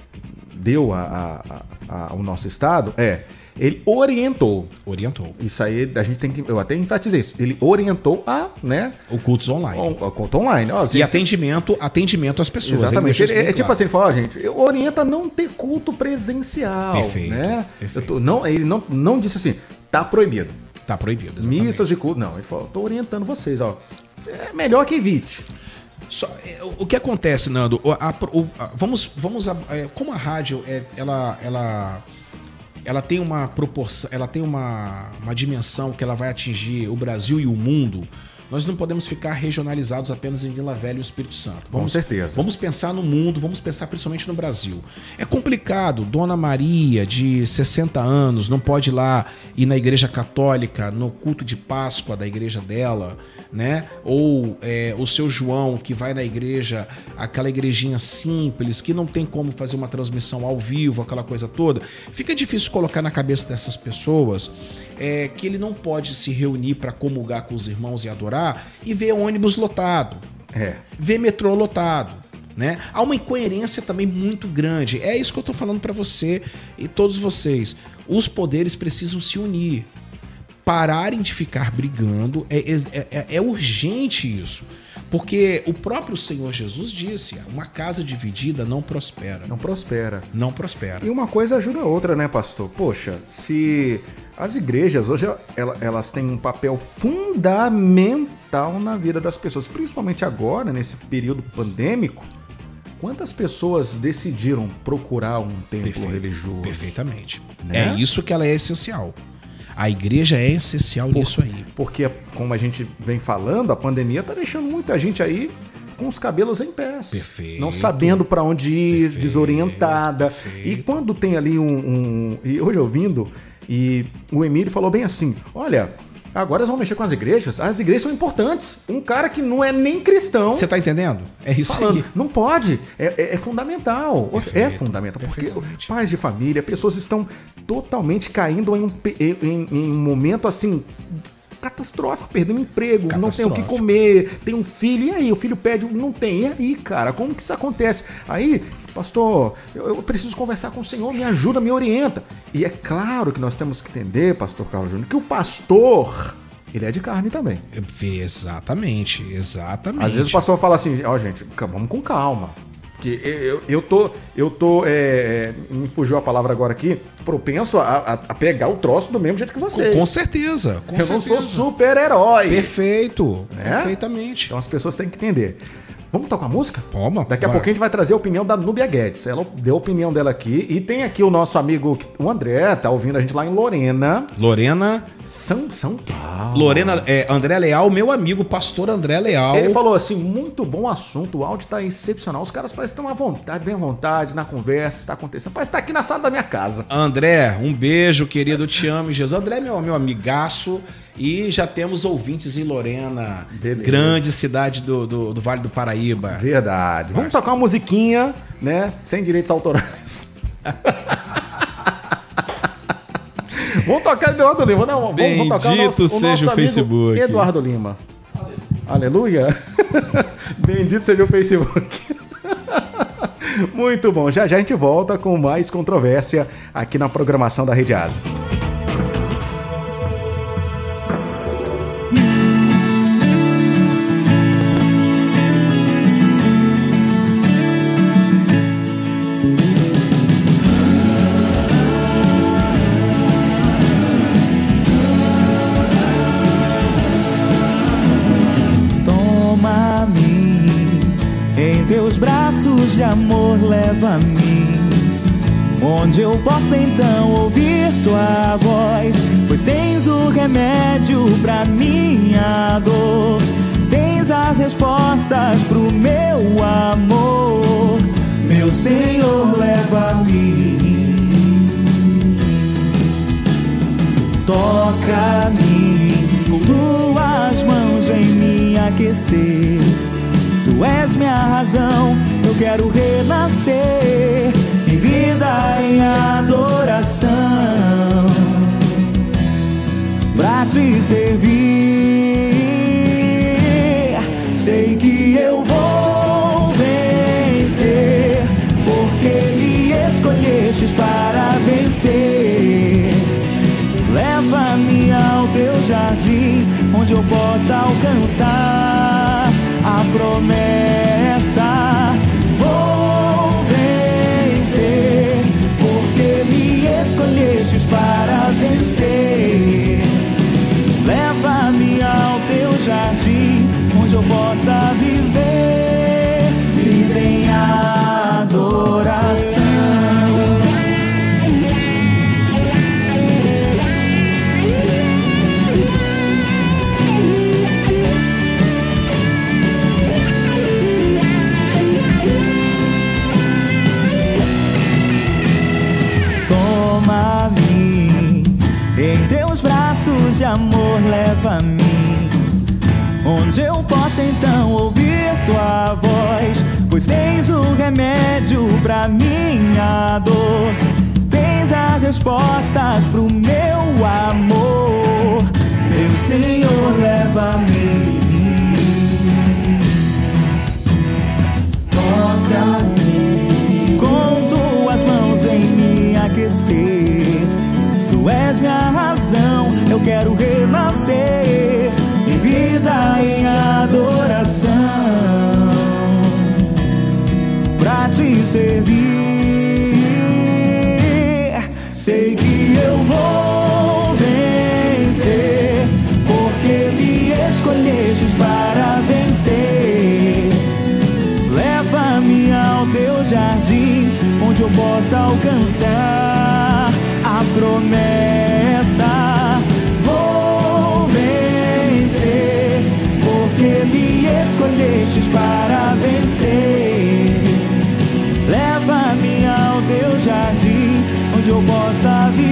deu a- a- a- ao nosso estado, é, ele orientou. Orientou. Isso aí a gente tem que. Eu até enfatizei isso. Ele orientou a, né? O cultos online. A, a conta online. Ó, E gente, atendimento, atendimento às pessoas. Exatamente. Ele é tipo claro. assim, ele fala, ó, gente, orienta a não ter culto presencial. Perfeito, Né? perfeito. Tô- não, ele não, não disse assim, tá proibido. Tá proibido. exatamente. Missas de culto. Não, ele falou, tô orientando vocês, ó. É melhor que evite. Só, é, o- o que acontece, Nando? o- a- o- a- vamos, vamos, a- é, como a rádio, é, ela, ela, ela tem uma proporção, ela tem uma, uma dimensão que ela vai atingir o Brasil e o mundo. Nós não podemos ficar regionalizados apenas em Vila Velha e o Espírito Santo. Com certeza. Vamos pensar no mundo, vamos pensar principalmente no Brasil. É complicado, Dona Maria, de 60 anos, não pode ir lá ir na igreja católica, no culto de Páscoa da igreja dela, né? Ou é, o seu João, que vai na igreja, aquela igrejinha simples, que não tem como fazer uma transmissão ao vivo, aquela coisa toda. Fica difícil colocar na cabeça dessas pessoas é, que ele não pode se reunir para comungar com os irmãos e adorar e ver ônibus lotado É. ver metrô lotado. Né? Há uma incoerência também muito grande. É isso que eu estou falando para você e todos vocês. Os poderes precisam se unir. Pararem de ficar brigando. É, é- é- é urgente isso. Porque o próprio Senhor Jesus disse: uma casa dividida não prospera. Não prospera. Não prospera. E uma coisa ajuda a outra, né, pastor? Poxa, se as igrejas hoje ela- elas têm um papel fundamental na vida das pessoas, principalmente agora, nesse período pandêmico, quantas pessoas decidiram procurar um templo Perfeito. religioso? Perfeitamente. Né? É isso que ela é essencial. A igreja é essencial nisso aí. Porque, como a gente vem falando, a pandemia tá deixando muita gente aí com os cabelos em pés. Perfeito. Não sabendo para onde ir, Perfeito, desorientada. perfeito. E quando tem ali um, um- E hoje ouvindo, e o Emílio falou bem assim: olha. Agora eles vão mexer com as igrejas. As igrejas são importantes. Um cara que não é nem cristão. Você tá entendendo? É isso Falando, aí. não pode, é, é- é fundamental. É fundamental, porque pais de família, pessoas estão totalmente caindo em um, em- em um momento assim catastrófico, perdendo emprego, não tem o que comer, tem um filho, e aí? O filho pede, não tem, e aí, cara, como que isso acontece? Aí, pastor, eu, eu preciso conversar com o Senhor, me ajuda, me orienta. E é claro que nós temos que entender, pastor Carlos Júnior, que o pastor, ele é de carne também. Exatamente, exatamente. Às vezes o pastor fala assim, ó, gente, ca- vamos com calma. Que eu, eu, tô, eu tô, é, é, me fugiu a palavra agora aqui, propenso a, a- a pegar o troço do mesmo jeito que vocês. Com, certeza. Com eu não sou certeza. super-herói. Perfeito. Né? Perfeitamente. Então as pessoas têm que entender. Vamos tocar música? Vamos, Daqui a bora. pouquinho a gente vai trazer a opinião da Núbia Guedes. Ela deu a opinião dela aqui. E tem aqui o nosso amigo, o André, tá ouvindo a gente lá em Lorena, Lorena. São, São Paulo. Lorena, é, André Leal, meu amigo, pastor André Leal. Ele falou assim: muito bom assunto, o áudio tá excepcional. Os caras parecem estão à vontade, bem à vontade, na conversa, está acontecendo. Parece que tá aqui na sala da minha casa. André, um beijo, querido, te amo, Jesus. André meu, meu amigaço. E já temos ouvintes em Lorena, Beleza. grande cidade do, do, do Vale do Paraíba. Verdade. Vamos tocar uma musiquinha, né? Sem direitos autorais. vamos tocar Eduardo Lima. Não, vamos, vamos tocar o Bendito nosso, o seja nosso o Facebook. Eduardo Lima. Aleluia. Bendito seja o Facebook. Muito bom. Já já a gente volta com mais controvérsia aqui na programação da Rede Asa. Tu és minha razão, eu quero renascer em vida, em adoração, pra te servir. Sei que eu vou vencer, porque me escolhestes para vencer. Leva-me ao teu jardim, onde eu possa alcançar promessa. Pra minha dor, tens as respostas pro meu amor. Meu Senhor, leva-me. Toca-me com tuas mãos vem me aquecer. Tu és minha razão, eu quero renascer te servir. Sei que eu vou vencer, porque me escolhestes para vencer. Leva-me ao teu jardim, onde eu possa alcançar a promessa. Possa viver,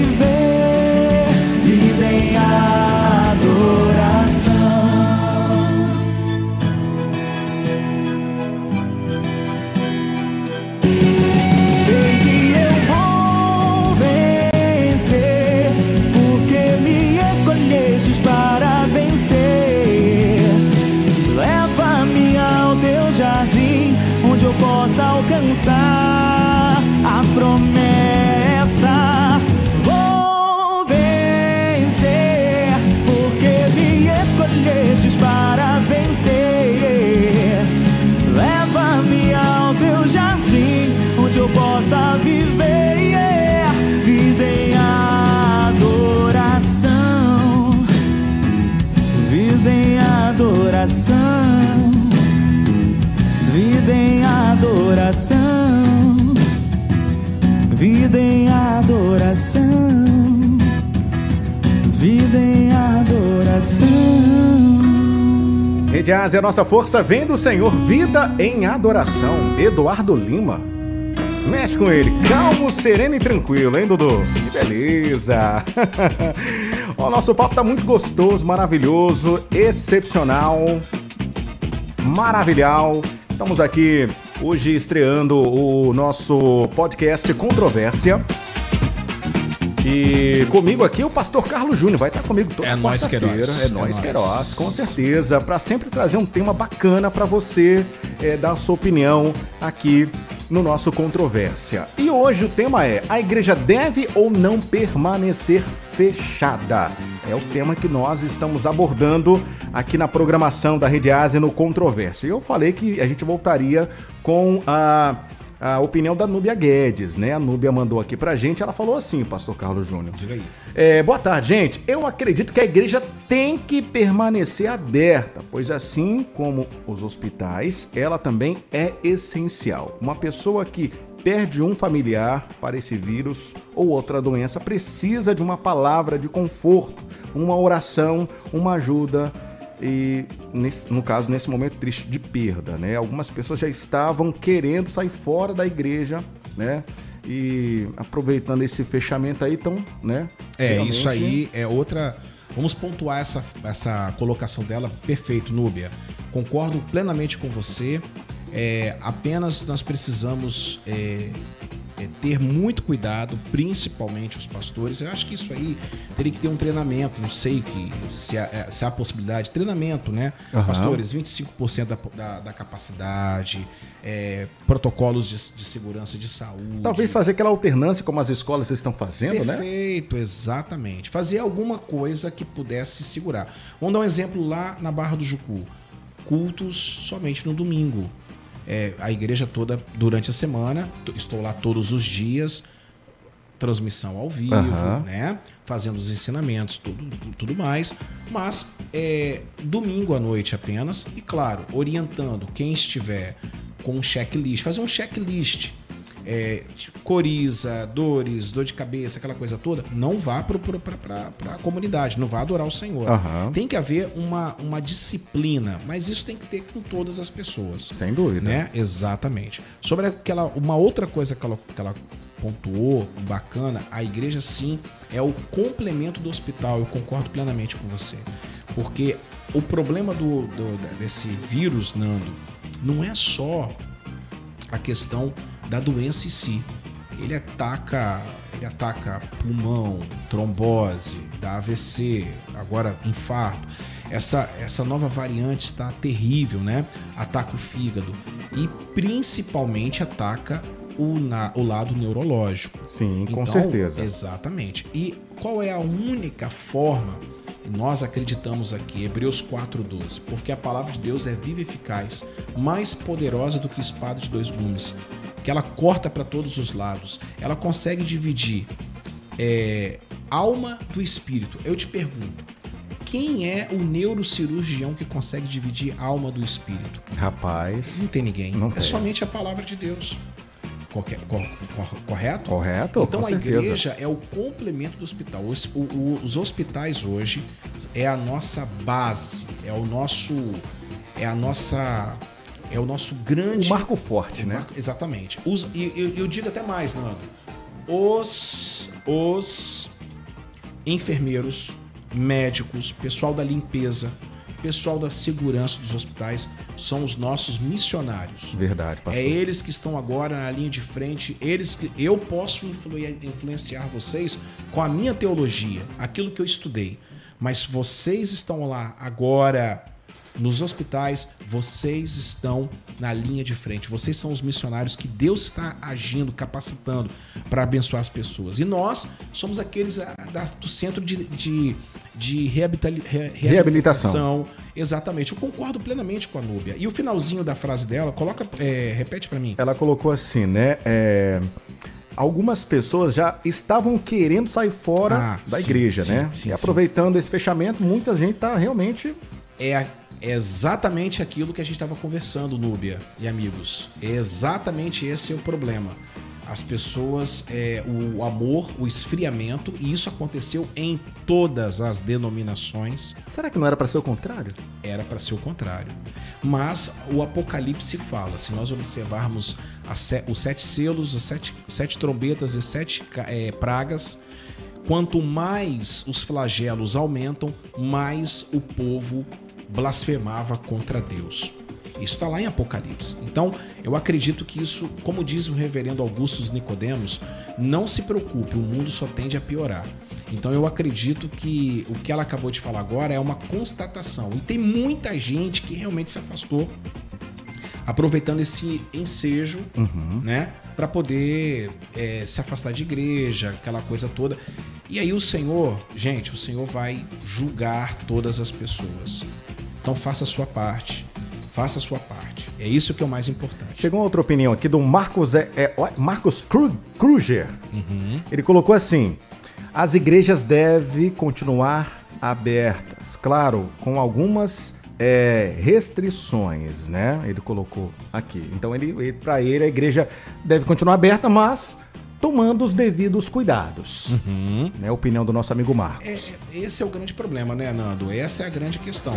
Rede Ásia, nossa força vem do Senhor, vida em adoração. Eduardo Lima. Mexe com ele, calmo, sereno e tranquilo, hein, Dudu? Que beleza! o nosso papo tá muito gostoso, maravilhoso, excepcional, maravilhal. Estamos aqui hoje estreando o nosso podcast Controvérsia. E comigo aqui o pastor Carlos Júnior vai estar comigo toda É quarta-feira. É É nós, nóis. Queiroz, com certeza, para sempre trazer um tema bacana para você é, dar a sua opinião aqui no nosso Controvérsia. E hoje o tema é: a igreja deve ou não permanecer fechada? É o tema que nós estamos abordando aqui na programação da Rede Ásia no Controvérsia. E eu falei que a gente voltaria com a a opinião da Núbia Guedes, né? A Núbia mandou aqui pra gente, ela falou assim, pastor Carlos Júnior. Diga aí. É, boa tarde, gente. Eu acredito que a igreja tem que permanecer aberta, pois assim como os hospitais, ela também é essencial. Uma pessoa que perde um familiar para esse vírus ou outra doença precisa de uma palavra de conforto, uma oração, uma ajuda e nesse- no caso nesse momento triste de perda, né? Algumas pessoas já estavam querendo sair fora da igreja, né? E aproveitando esse fechamento aí, então, né? É, isso aí é outra. Vamos pontuar essa, essa colocação dela. Perfeito, Núbia. Concordo plenamente com você. É, apenas nós precisamos é, ter muito cuidado, principalmente os pastores. Eu acho que isso aí teria que ter um treinamento. Não sei que, se, há, é, se há possibilidade. Treinamento, né? Aham. Pastores, 25% da, da, da capacidade, é, protocolos de, de segurança de saúde. Talvez fazer aquela alternância como as escolas estão fazendo, né? Perfeito, exatamente. Fazer alguma coisa que pudesse segurar. Vamos dar um exemplo lá na Barra do Jucu. Cultos somente no domingo. É, a igreja toda durante a semana, estou lá todos os dias, transmissão ao vivo, Aham. né? Fazendo os ensinamentos, tudo, tudo mais. Mas é, domingo à noite apenas, e claro, orientando quem estiver com um checklist, fazer um checklist. É, tipo, coriza, dores, dor de cabeça, aquela coisa toda, não vá para a comunidade, não vá adorar o Senhor. Aham. Tem que haver uma, uma disciplina, mas isso tem que ter com todas as pessoas. Sem dúvida. Né? Exatamente. Sobre aquela, uma outra coisa que ela, que ela pontuou, bacana, a igreja sim é o complemento do hospital. Eu concordo plenamente com você. Porque o problema do, do- desse vírus, Nando, não é só a questão da doença em si. Ele ataca, ele ataca pulmão, trombose, dá AVC, agora infarto. Essa, essa nova variante está terrível, né? Ataca o fígado e principalmente ataca o, na- o lado neurológico. Sim, com Então, certeza. Exatamente. E qual é a única forma? Nós acreditamos aqui, Hebreus 4,12, porque a palavra de Deus é viva e eficaz, mais poderosa do que espada de dois gumes, que ela corta para todos os lados, ela consegue dividir é, alma do espírito. Eu te pergunto, quem é o neurocirurgião que consegue dividir alma do espírito? Rapaz. Não tem ninguém. Não é tem. somente a palavra de Deus. Correto? Correto, Então a certeza. igreja é o complemento do hospital. Os, o- o- os hospitais hoje é a nossa base, é o nosso, é a nossa, é o nosso grande O marco forte, o né? marco- exatamente. Os, e eu, eu digo até mais, Nando. Os, os enfermeiros, médicos, pessoal da limpeza, pessoal da segurança dos hospitais são os nossos missionários. Verdade, pastor. É eles que estão agora na linha de frente, eles que eu posso influ- influenciar vocês com a minha teologia, aquilo que eu estudei. Mas vocês estão lá agora nos hospitais, vocês estão na linha de frente. Vocês são os missionários que Deus está agindo, capacitando para abençoar as pessoas. E nós somos aqueles ah, do centro de, de, de Reabilitação. reabilitação. Exatamente. Eu concordo plenamente com a Núbia. E o finalzinho da frase dela, coloca, é, repete para mim. Ela colocou assim, né? é, Algumas pessoas já estavam querendo sair fora Ah, da sim, igreja, sim, né? sim, e aproveitando esse fechamento, muita gente tá realmente. É, é exatamente aquilo que a gente estava conversando, Núbia e amigos. É exatamente esse é o problema. As pessoas, é, o amor, o esfriamento, e isso aconteceu em todas as denominações. Será que não era para ser o contrário? era para ser o contrário. Mas o Apocalipse fala, se nós observarmos se- os sete selos, as sete, sete trombetas e sete eh, pragas, quanto mais os flagelos aumentam, mais o povo blasfemava contra Deus. Isso está lá em Apocalipse. Então, eu acredito que isso, como diz o reverendo Augusto Nicodemos, não se preocupe, o mundo só tende a piorar. Então eu acredito que o que ela acabou de falar agora é uma constatação. E tem muita gente que realmente se afastou, aproveitando esse ensejo, né? Para poder é, se afastar de igreja, aquela coisa toda. E aí o Senhor, gente, o Senhor vai julgar todas as pessoas. Então faça a sua parte. Faça a sua parte. É isso que é o mais importante. Chegou outra opinião aqui do Marcos, é, é, Marcos Kru- Kruger. Ele colocou assim: as igrejas devem continuar abertas, claro, com algumas é, restrições, né? Ele colocou aqui. Então, ele, ele para ele, a igreja deve continuar aberta, mas tomando os devidos cuidados. Né? A opinião do nosso amigo Marcos. É, é- esse é o grande problema, né, Nando? Essa é a grande questão.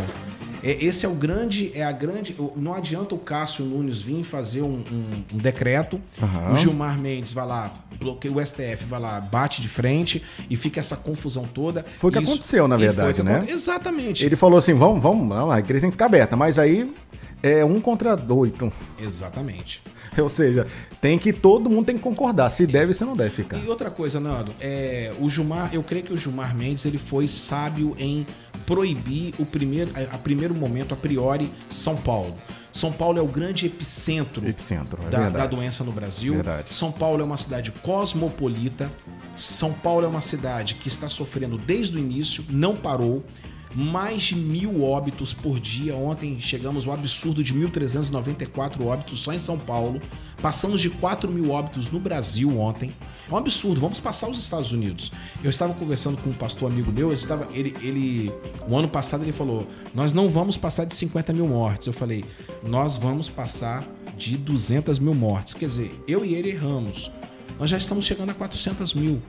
É, esse é o grande, é a grande. Não adianta o Cássio Nunes vir fazer um, um- um decreto, Aham. o Gilmar Mendes vai lá, bloqueia o STF, vai lá, bate de frente e fica essa confusão toda. Foi o que Isso- aconteceu, na verdade, né? aconte- Exatamente. Ele falou assim: vamos, vamos, não, a igreja tem que ficar aberta, mas aí é um contra dois. Então, Exatamente. ou seja, tem que todo mundo tem que concordar se deve se não deve ficar. E outra coisa, Nando, é, o Gilmar, eu creio que o Gilmar Mendes ele foi sábio em proibir o primeiro, a, a primeiro momento, a priori, São Paulo. São Paulo é o grande epicentro, Epicentro, é da, da doença no Brasil. Verdade. São Paulo é uma cidade cosmopolita. São Paulo é uma cidade que está sofrendo desde o início, não parou. Mais de mil óbitos por dia. Ontem chegamos ao absurdo de 1.394 óbitos só em São Paulo. Passamos de 4 mil óbitos no Brasil ontem. É um absurdo. Vamos passar os Estados Unidos. Eu estava conversando com um pastor amigo meu. eu Estava, ele, ele, o ano passado ele falou: Nós não vamos passar de 50 mil mortes. Eu falei: Nós vamos passar de 200 mil mortes. Quer dizer, eu e ele erramos. Nós já estamos chegando a 400 mil.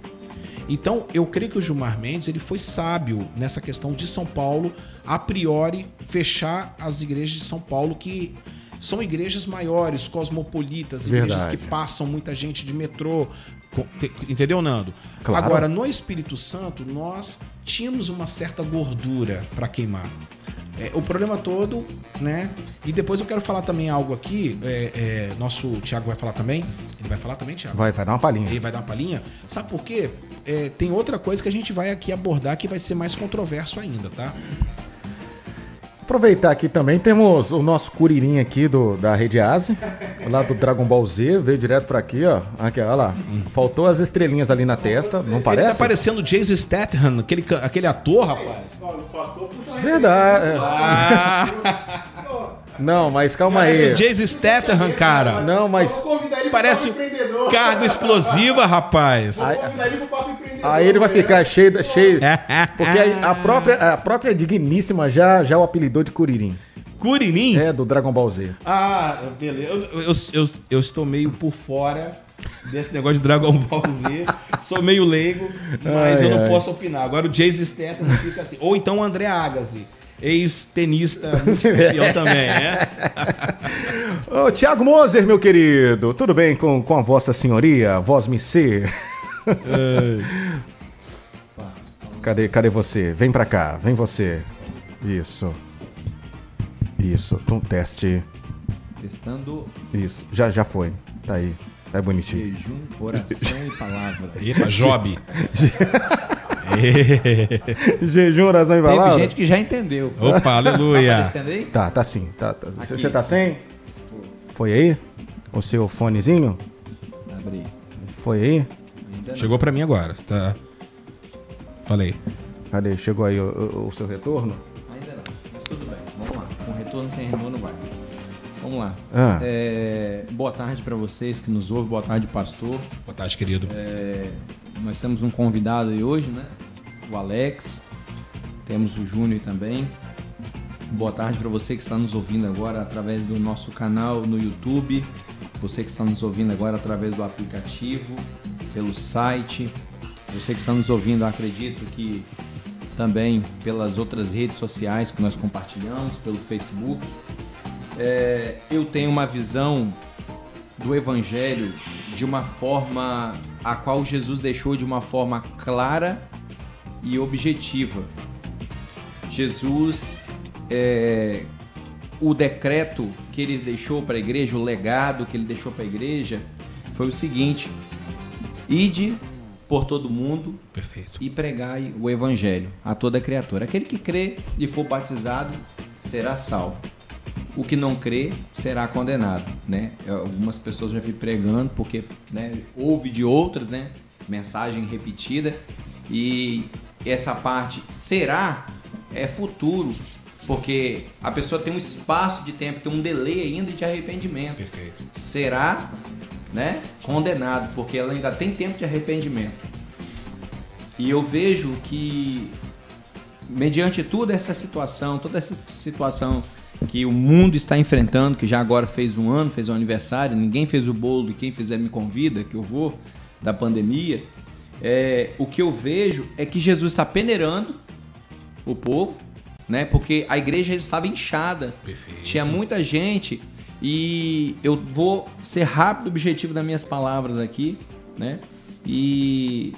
Então, eu creio que o Gilmar Mendes ele foi sábio nessa questão de São Paulo, a priori, fechar as igrejas de São Paulo, que são igrejas maiores, cosmopolitas, igrejas Verdade. que passam muita gente de metrô. Entendeu, Nando? Claro. Agora, no Espírito Santo, nós tínhamos uma certa gordura para queimar. É, o problema todo, né? E depois eu quero falar também algo aqui. é, é, nosso Thiago vai falar também. Ele vai falar também, Thiago? Vai, vai dar uma palhinha. Ele vai dar uma palhinha. Sabe por quê? É, tem outra coisa que a gente vai aqui abordar que vai ser mais controverso ainda, tá? Aproveitar aqui também, temos o nosso Curirim aqui do, da Rede Asi, lá do Dragon Ball Z, veio direto pra aqui, ó. Aqui, olha lá. Faltou as estrelinhas ali na testa, não Ele parece? tá parecendo o Jason Statham, aquele, aquele ator, rapaz. Verdade. é. Ah, Não, mas calma parece aí. o Jason Statham, cara. Não, mas Parece um carga explosiva, rapaz. aí ele vai ficar cheio, cheio. Porque a, a própria, a própria digníssima já, já o apelidou de Curirim. Curirim? É, do Dragon Ball Z. Ah, beleza. Eu, eu, eu, eu estou meio por fora desse negócio de Dragon Ball Z. Sou meio leigo, mas Ai, eu não ai. posso opinar. Agora o Jason Statham fica assim. Ou então o André Agassi, ex-tenista campeão também, né? Ô, Tiago Moser, meu querido, tudo bem com, com a vossa senhoria? Voz me ser? cadê, cadê você? Vem pra cá, vem você. Isso. Isso, um teste. Testando Isso, já, já foi. Tá aí, tá bonitinho. jejum, oração e palavra. Epa, Job. Jejum, oração e Teve palavra? gente que já entendeu. Opa, Tá aleluia. aparecendo aí? Tá, tá sim. Tá, tá. Você tá sem? Foi aí? O seu fonezinho? Abri. Foi aí? Ainda não. Chegou pra mim agora, tá? Falei. Cadê? Chegou aí o, o- o seu retorno? Ainda não, mas tudo bem. Vamos lá. Com retorno sem retorno vai. Vamos lá. Ah. É, boa tarde para vocês que nos ouvem. Boa tarde, pastor. Boa tarde, querido. É, nós temos um convidado aí hoje, né? O Alex. Temos o Júnior também. Boa tarde para você que está nos ouvindo agora através do nosso canal no YouTube. Você que está nos ouvindo agora através do aplicativo, pelo site. Você que está nos ouvindo, acredito que também pelas outras redes sociais que nós compartilhamos, pelo Facebook. É, eu tenho uma visão do Evangelho de uma forma a qual Jesus deixou de uma forma clara e objetiva. Jesus, é, o decreto que ele deixou para a igreja, o legado que ele deixou para a igreja, foi o seguinte: ide por todo mundo Perfeito. e pregai o evangelho a toda criatura. Aquele que crê e for batizado será salvo. O que não crê será condenado, né? Algumas pessoas já vi pregando porque, né, ouve de outras, né, mensagem repetida e essa parte será é futuro, porque a pessoa tem um espaço de tempo, tem um delay ainda de arrependimento Perfeito. será né, condenado, porque ela ainda tem tempo de arrependimento. E eu vejo que, mediante toda essa situação, toda essa situação que o mundo está enfrentando, que já agora fez um ano, fez um aniversário, ninguém fez o bolo e quem fizer me convida, que eu vou, da pandemia, é, o que eu vejo é que Jesus está peneirando o povo, né? Porque a igreja estava inchada. Perfeito. Tinha muita gente e eu vou ser rápido objetivo nas minhas palavras aqui, né? E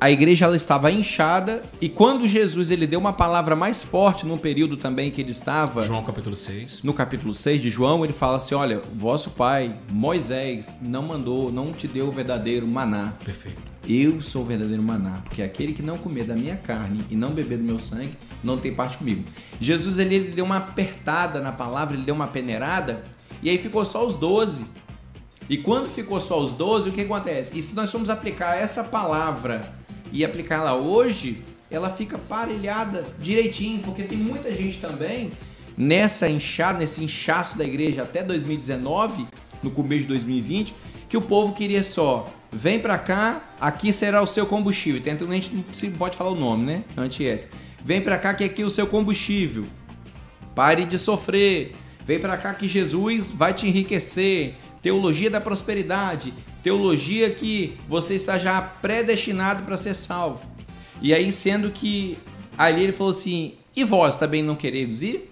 a igreja ela estava inchada e quando Jesus ele deu uma palavra mais forte no período também que ele estava João capítulo 6. no capítulo 6 de João, ele fala assim: Olha, vosso pai, Moisés, não mandou, não te deu o verdadeiro maná. Perfeito. Eu sou o verdadeiro maná, porque aquele que não comer da minha carne e não beber do meu sangue, não tem parte comigo. Jesus ele, ele deu uma apertada na palavra, ele deu uma peneirada, e aí ficou só os 12. E quando ficou só os 12, o que acontece? E se nós formos aplicar essa palavra e aplicá-la hoje, ela fica parelhada direitinho, porque tem muita gente também nessa inchada, nesse inchaço da igreja até 2019, no começo de 2020, que o povo queria só vem pra cá, aqui será o seu combustível. Tem a gente não pode falar o nome, né? Antiético. Vem pra cá que aqui é o seu combustível. Pare de sofrer. Vem pra cá que Jesus vai te enriquecer. Teologia da prosperidade. Teologia que você está já predestinado para ser salvo. E aí, sendo que ali ele falou assim: E vós também não quereis ir?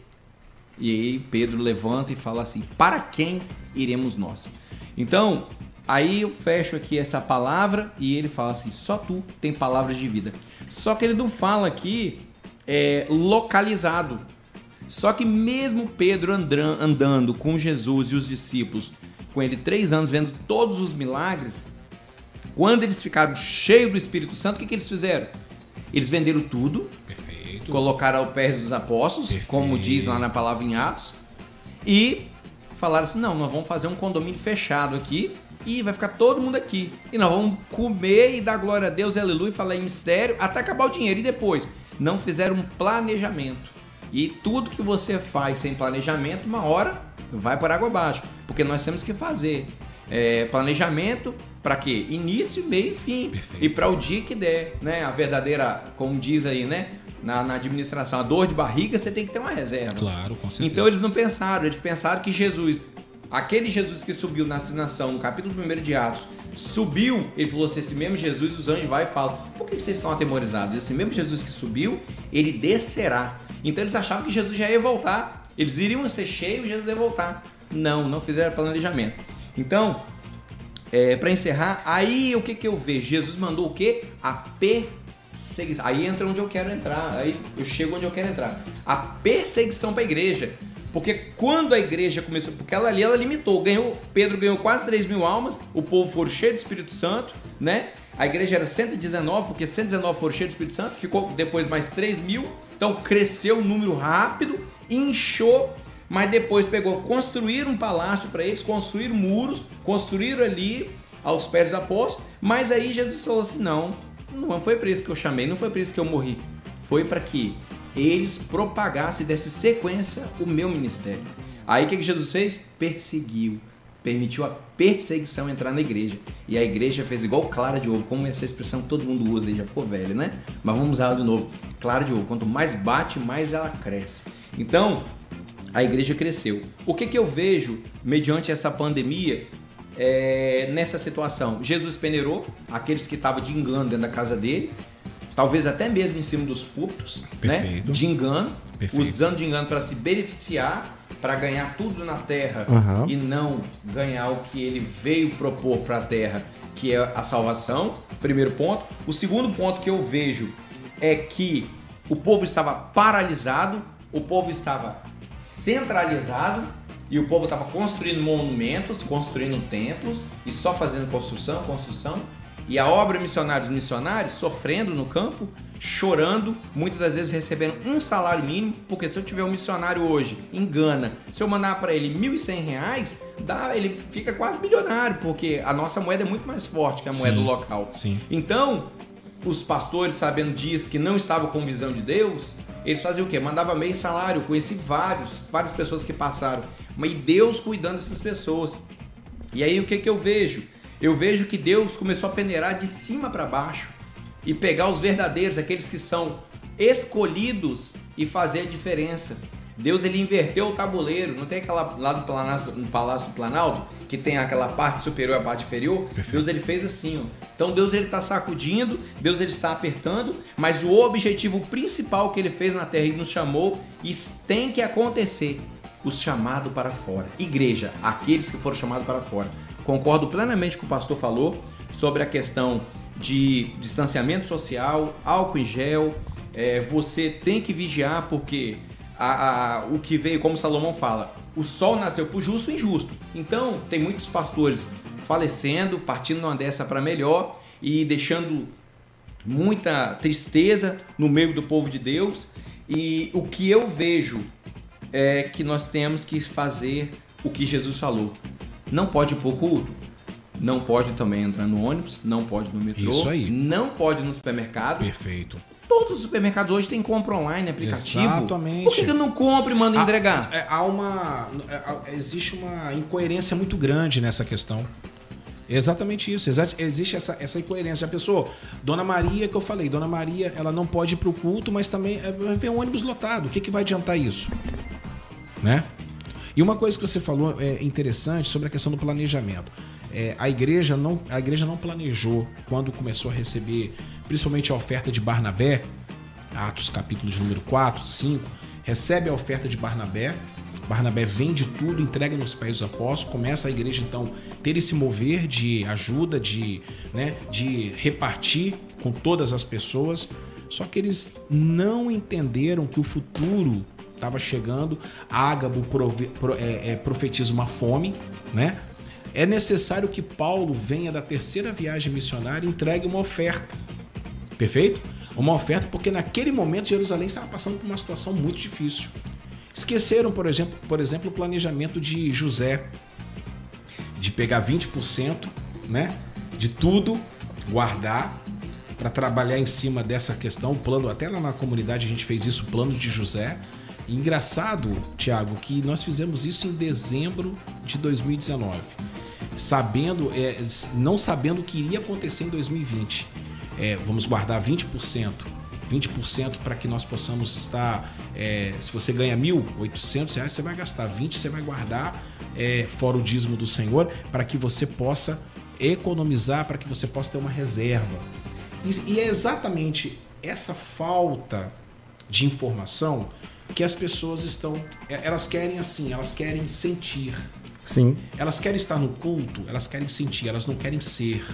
E aí Pedro levanta e fala assim: Para quem iremos nós? Então, aí eu fecho aqui essa palavra e ele fala assim: Só tu tem palavras de vida. Só que ele não fala aqui é, localizado. Só que mesmo Pedro andando com Jesus e os discípulos, com ele três anos, vendo todos os milagres, quando eles ficaram cheios do Espírito Santo, o que, que eles fizeram? Eles venderam tudo, Perfeito. colocaram ao pés dos apóstolos, Perfeito. como diz lá na palavra em Atos, e falaram assim: não, nós vamos fazer um condomínio fechado aqui e vai ficar todo mundo aqui. E nós vamos comer e dar glória a Deus, aleluia, falar em mistério, até acabar o dinheiro. E depois, não fizeram um planejamento. E tudo que você faz sem planejamento, uma hora vai por água abaixo. Porque nós temos que fazer é, planejamento para quê? Início, meio e fim. Perfeito. E para o dia que der, né? A verdadeira, como diz aí, né? Na, na administração, a dor de barriga, você tem que ter uma reserva. Claro, com certeza. Então eles não pensaram, eles pensaram que Jesus, aquele Jesus que subiu na assinação, no capítulo 1 de Atos, subiu, ele falou assim: esse mesmo Jesus, os anjos vai e falam: por que vocês estão atemorizados? Esse mesmo Jesus que subiu, ele descerá. Então eles achavam que Jesus já ia voltar, eles iriam ser cheios, Jesus ia voltar. Não, não fizeram planejamento. Então, é, para encerrar, aí o que, que eu vejo? Jesus mandou o quê? A perseguição. Aí entra onde eu quero entrar. Aí eu chego onde eu quero entrar. A perseguição para a igreja. Porque quando a igreja começou, porque ela ali ela limitou, ganhou, Pedro ganhou quase 3 mil almas, o povo foi cheio do Espírito Santo, né? A igreja era 119, porque 119 foram cheios do Espírito Santo, ficou depois mais 3 mil, então cresceu o número rápido, inchou, mas depois pegou, construíram um palácio para eles, construíram muros, construíram ali aos pés dos apóstolos, mas aí Jesus falou assim: não, não foi para isso que eu chamei, não foi para isso que eu morri, foi para que eles propagassem, desse sequência o meu ministério. Aí o que, Jesus fez? Perseguiu, permitiu a perseguição entrar na igreja. E a igreja fez igual clara de ovo, como essa expressão todo mundo usa aí, já ficou velha, né? Mas vamos usar ela de novo. Clara de ovo, quanto mais bate, mais ela cresce. Então, a igreja cresceu. O que, que eu vejo mediante essa pandemia é, nessa situação? Jesus peneirou aqueles que estavam de engano dentro da casa dele, talvez até mesmo em cima dos púlpitos, né? De engano, Perfeito. usando de engano para se beneficiar, para ganhar tudo na terra Aham. e não ganhar o que ele veio propor para a terra, que é a salvação. Primeiro ponto. O segundo ponto que eu vejo é que o povo estava paralisado, o povo estava centralizado e o povo estava construindo monumentos, construindo templos e só fazendo construção, construção. E a obra missionários missionários sofrendo no campo, chorando, muitas das vezes recebendo um salário mínimo, porque se eu tiver um missionário hoje em Gana, se eu mandar para ele 1.100 reais, dá, ele fica quase milionário, porque a nossa moeda é muito mais forte que a moeda Sim, local. sim. Então, os pastores, sabendo disso, que não estavam com visão de Deus, eles faziam o quê? Mandava meio salário. Conheci vários, várias pessoas que passaram. Mas Deus cuidando dessas pessoas. E aí o que, que eu vejo? Eu vejo que Deus começou a peneirar de cima para baixo e pegar os verdadeiros, aqueles que são escolhidos e fazer a diferença. Deus ele inverteu o tabuleiro, não tem aquela lá do Palácio, no Palácio do Planalto que tem aquela parte superior e a parte inferior. Deus ele fez assim, ó. Então Deus ele está sacudindo, Deus ele está apertando, mas o objetivo principal que ele fez na terra e nos chamou, tem que acontecer. Os chamados para fora. Igreja, aqueles que foram chamados para fora. Concordo plenamente com o pastor falou sobre a questão de distanciamento social, álcool em gel. É, você tem que vigiar porque a- a- o que veio, como Salomão fala, o sol nasceu para o justo e injusto. Então, tem muitos pastores falecendo, partindo numa dessa para melhor e deixando muita tristeza no meio do povo de Deus. E o que eu vejo é que nós temos que fazer o que Jesus falou. Não pode ir pro culto, não pode também entrar no ônibus, não pode no metrô, Isso aí. não pode ir no supermercado. Perfeito. Todos os supermercados hoje têm compra online, aplicativo. Exatamente. Por que, que não compro e mando Há- entregar? é, há uma. é, existe uma incoerência muito grande nessa questão. Exatamente isso. Existe essa, essa incoerência. A pessoa, Dona Maria, que eu falei, Dona Maria, ela não pode ir pro culto, mas também é, vai ver um ônibus lotado. O que, que vai adiantar isso? Né? E uma coisa que você falou é interessante sobre a questão do planejamento. É, a, igreja não, a igreja não planejou quando começou a receber, principalmente a oferta de Barnabé, Atos capítulos número 4, 5, recebe a oferta de Barnabé. Barnabé vende tudo, entrega nos pés dos apóstolos, começa a igreja então ter esse mover de ajuda, de, né, de repartir com todas as pessoas. Só que eles não entenderam que o futuro estava chegando, Ágabo prove- pro- é, é, profetiza uma fome, né? É necessário que Paulo venha da terceira viagem missionária e entregue uma oferta. Perfeito? Uma oferta porque naquele momento Jerusalém estava passando por uma situação muito difícil. Esqueceram, por exemplo, por exemplo, o planejamento de José de pegar 20%, né, de tudo, guardar para trabalhar em cima dessa questão, o plano, até lá na comunidade a gente fez isso, o plano de José. Engraçado, Tiago, que nós fizemos isso em dezembro de 2019, sabendo, é, não sabendo o que iria acontecer em 2020. É, vamos guardar 20%. 20% para que nós possamos estar. é, se você ganha 1.800 reais, você vai gastar 20, você vai guardar é, fora o dízimo do Senhor, para que você possa economizar, para que você possa ter uma reserva. E, e é exatamente essa falta de informação que as pessoas estão. é, Elas querem assim, elas querem sentir. Sim. Elas querem estar no culto, elas querem sentir, elas não querem ser.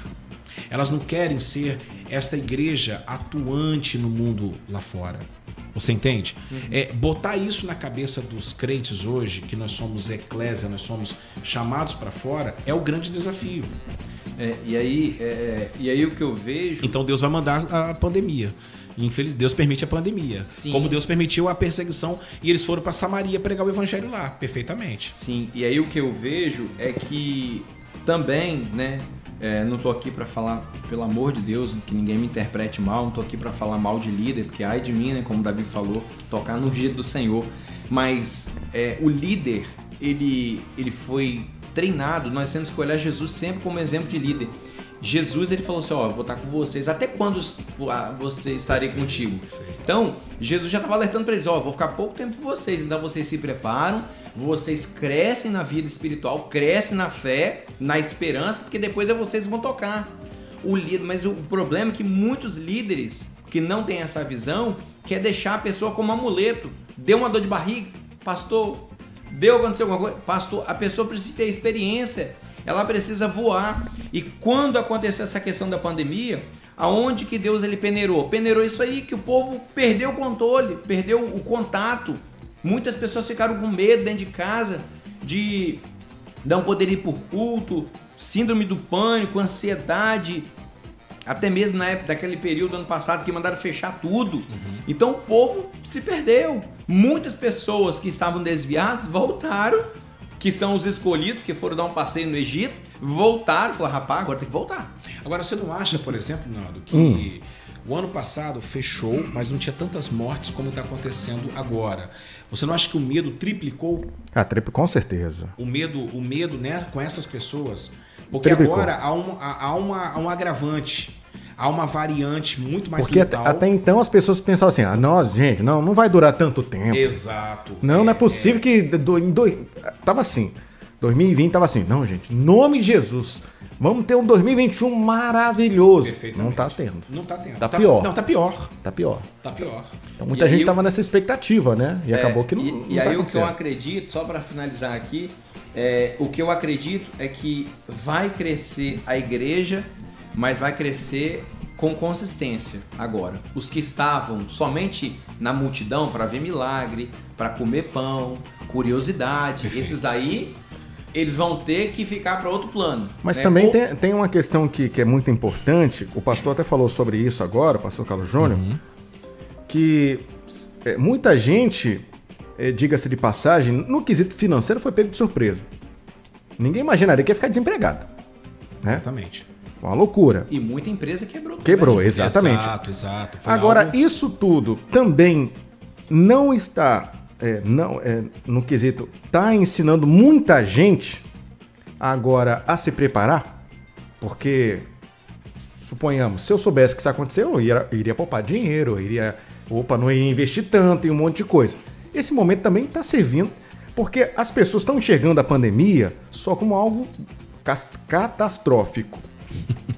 Elas não querem ser esta igreja atuante no mundo lá fora. Você entende? É, botar isso na cabeça dos crentes hoje, que nós somos eclésia, nós somos chamados para fora, é o grande desafio. É, e, aí, é, e aí o que eu vejo. Então Deus vai mandar a pandemia. Infeliz, Deus permite a pandemia. Sim. Como Deus permitiu a perseguição e eles foram para Samaria pregar o evangelho lá, perfeitamente. Sim, e aí o que eu vejo é que também, né? é, não tô aqui para falar, pelo amor de Deus, que ninguém me interprete mal, não tô aqui para falar mal de líder, porque ai de mim, né, como o Davi falou, tocar no jeito do Senhor. Mas é, o líder, ele, ele foi treinado, nós temos que olhar Jesus sempre como exemplo de líder. Jesus ele falou assim: Ó, vou estar com vocês. Até quando ah, você estarei contigo? Então, Jesus já estava alertando para eles: Ó, vou ficar pouco tempo com vocês. Então, vocês se preparam, vocês crescem na vida espiritual, crescem na fé, na esperança, porque depois é vocês vão tocar. O líder, mas o problema é que muitos líderes que não têm essa visão quer deixar a pessoa como amuleto. Deu uma dor de barriga, pastor. Deu aconteceu alguma coisa, pastor. A pessoa precisa ter experiência ela precisa voar. E quando aconteceu essa questão da pandemia, aonde que Deus ele peneirou? Peneirou isso aí que o povo perdeu o controle, perdeu o contato. Muitas pessoas ficaram com medo dentro de casa de não poder ir por culto, síndrome do pânico, ansiedade, até mesmo na época daquele período ano passado que mandaram fechar tudo. Então o povo se perdeu. Muitas pessoas que estavam desviadas voltaram que são os escolhidos que foram dar um passeio no Egito, voltaram e falaram, rapaz, agora tem que voltar. Agora, você não acha, por exemplo, Nando, que o ano passado fechou, mas não tinha tantas mortes como está acontecendo agora? Você não acha que o medo triplicou? Ah, trip- com certeza. O medo, o medo, né, com essas pessoas? Porque Triplicou. agora há um, há, há uma, há um agravante, há uma variante muito mais Porque até, letal. até então as pessoas pensavam assim: ah, não, gente, não, não vai durar tanto tempo. Exato. Não, não é possível que. Do, dois- tava assim. 2020 tava assim. Não, gente, em nome de Jesus. Vamos ter um 2021 maravilhoso. Não tá tendo. Não tá tendo. Tá pior. Não, tá pior. Tá pior. Tá pior. Então muita E gente aí tava nessa expectativa, né? E É, acabou que não. E, não e tá aí o que eu acredito, só para finalizar aqui, é, o que eu acredito é que vai crescer a igreja, mas vai crescer com consistência agora. Os que estavam somente na multidão para ver milagre, para comer pão, curiosidade, Perfeito. esses daí eles vão ter que ficar para outro plano. Mas né? também Ou- tem, tem uma questão que, que é muito importante, o pastor até falou sobre isso agora, o pastor Carlos Júnior, que é, muita gente, é, diga-se de passagem, no quesito financeiro foi pego de surpresa. Ninguém imaginaria que ia ficar desempregado. Né? Exatamente. Foi uma loucura. E muita empresa quebrou. Quebrou, também. exatamente. Exato, exato. Foi Agora, algo- isso tudo também não está, é, não, é, no quesito, está ensinando muita gente agora a se preparar, porque, suponhamos, se eu soubesse que isso aconteceu, eu iria, iria poupar dinheiro, eu iria, opa, não ia investir tanto em um monte de coisa. Esse momento também está servindo, porque as pessoas estão enxergando a pandemia só como algo catastrófico.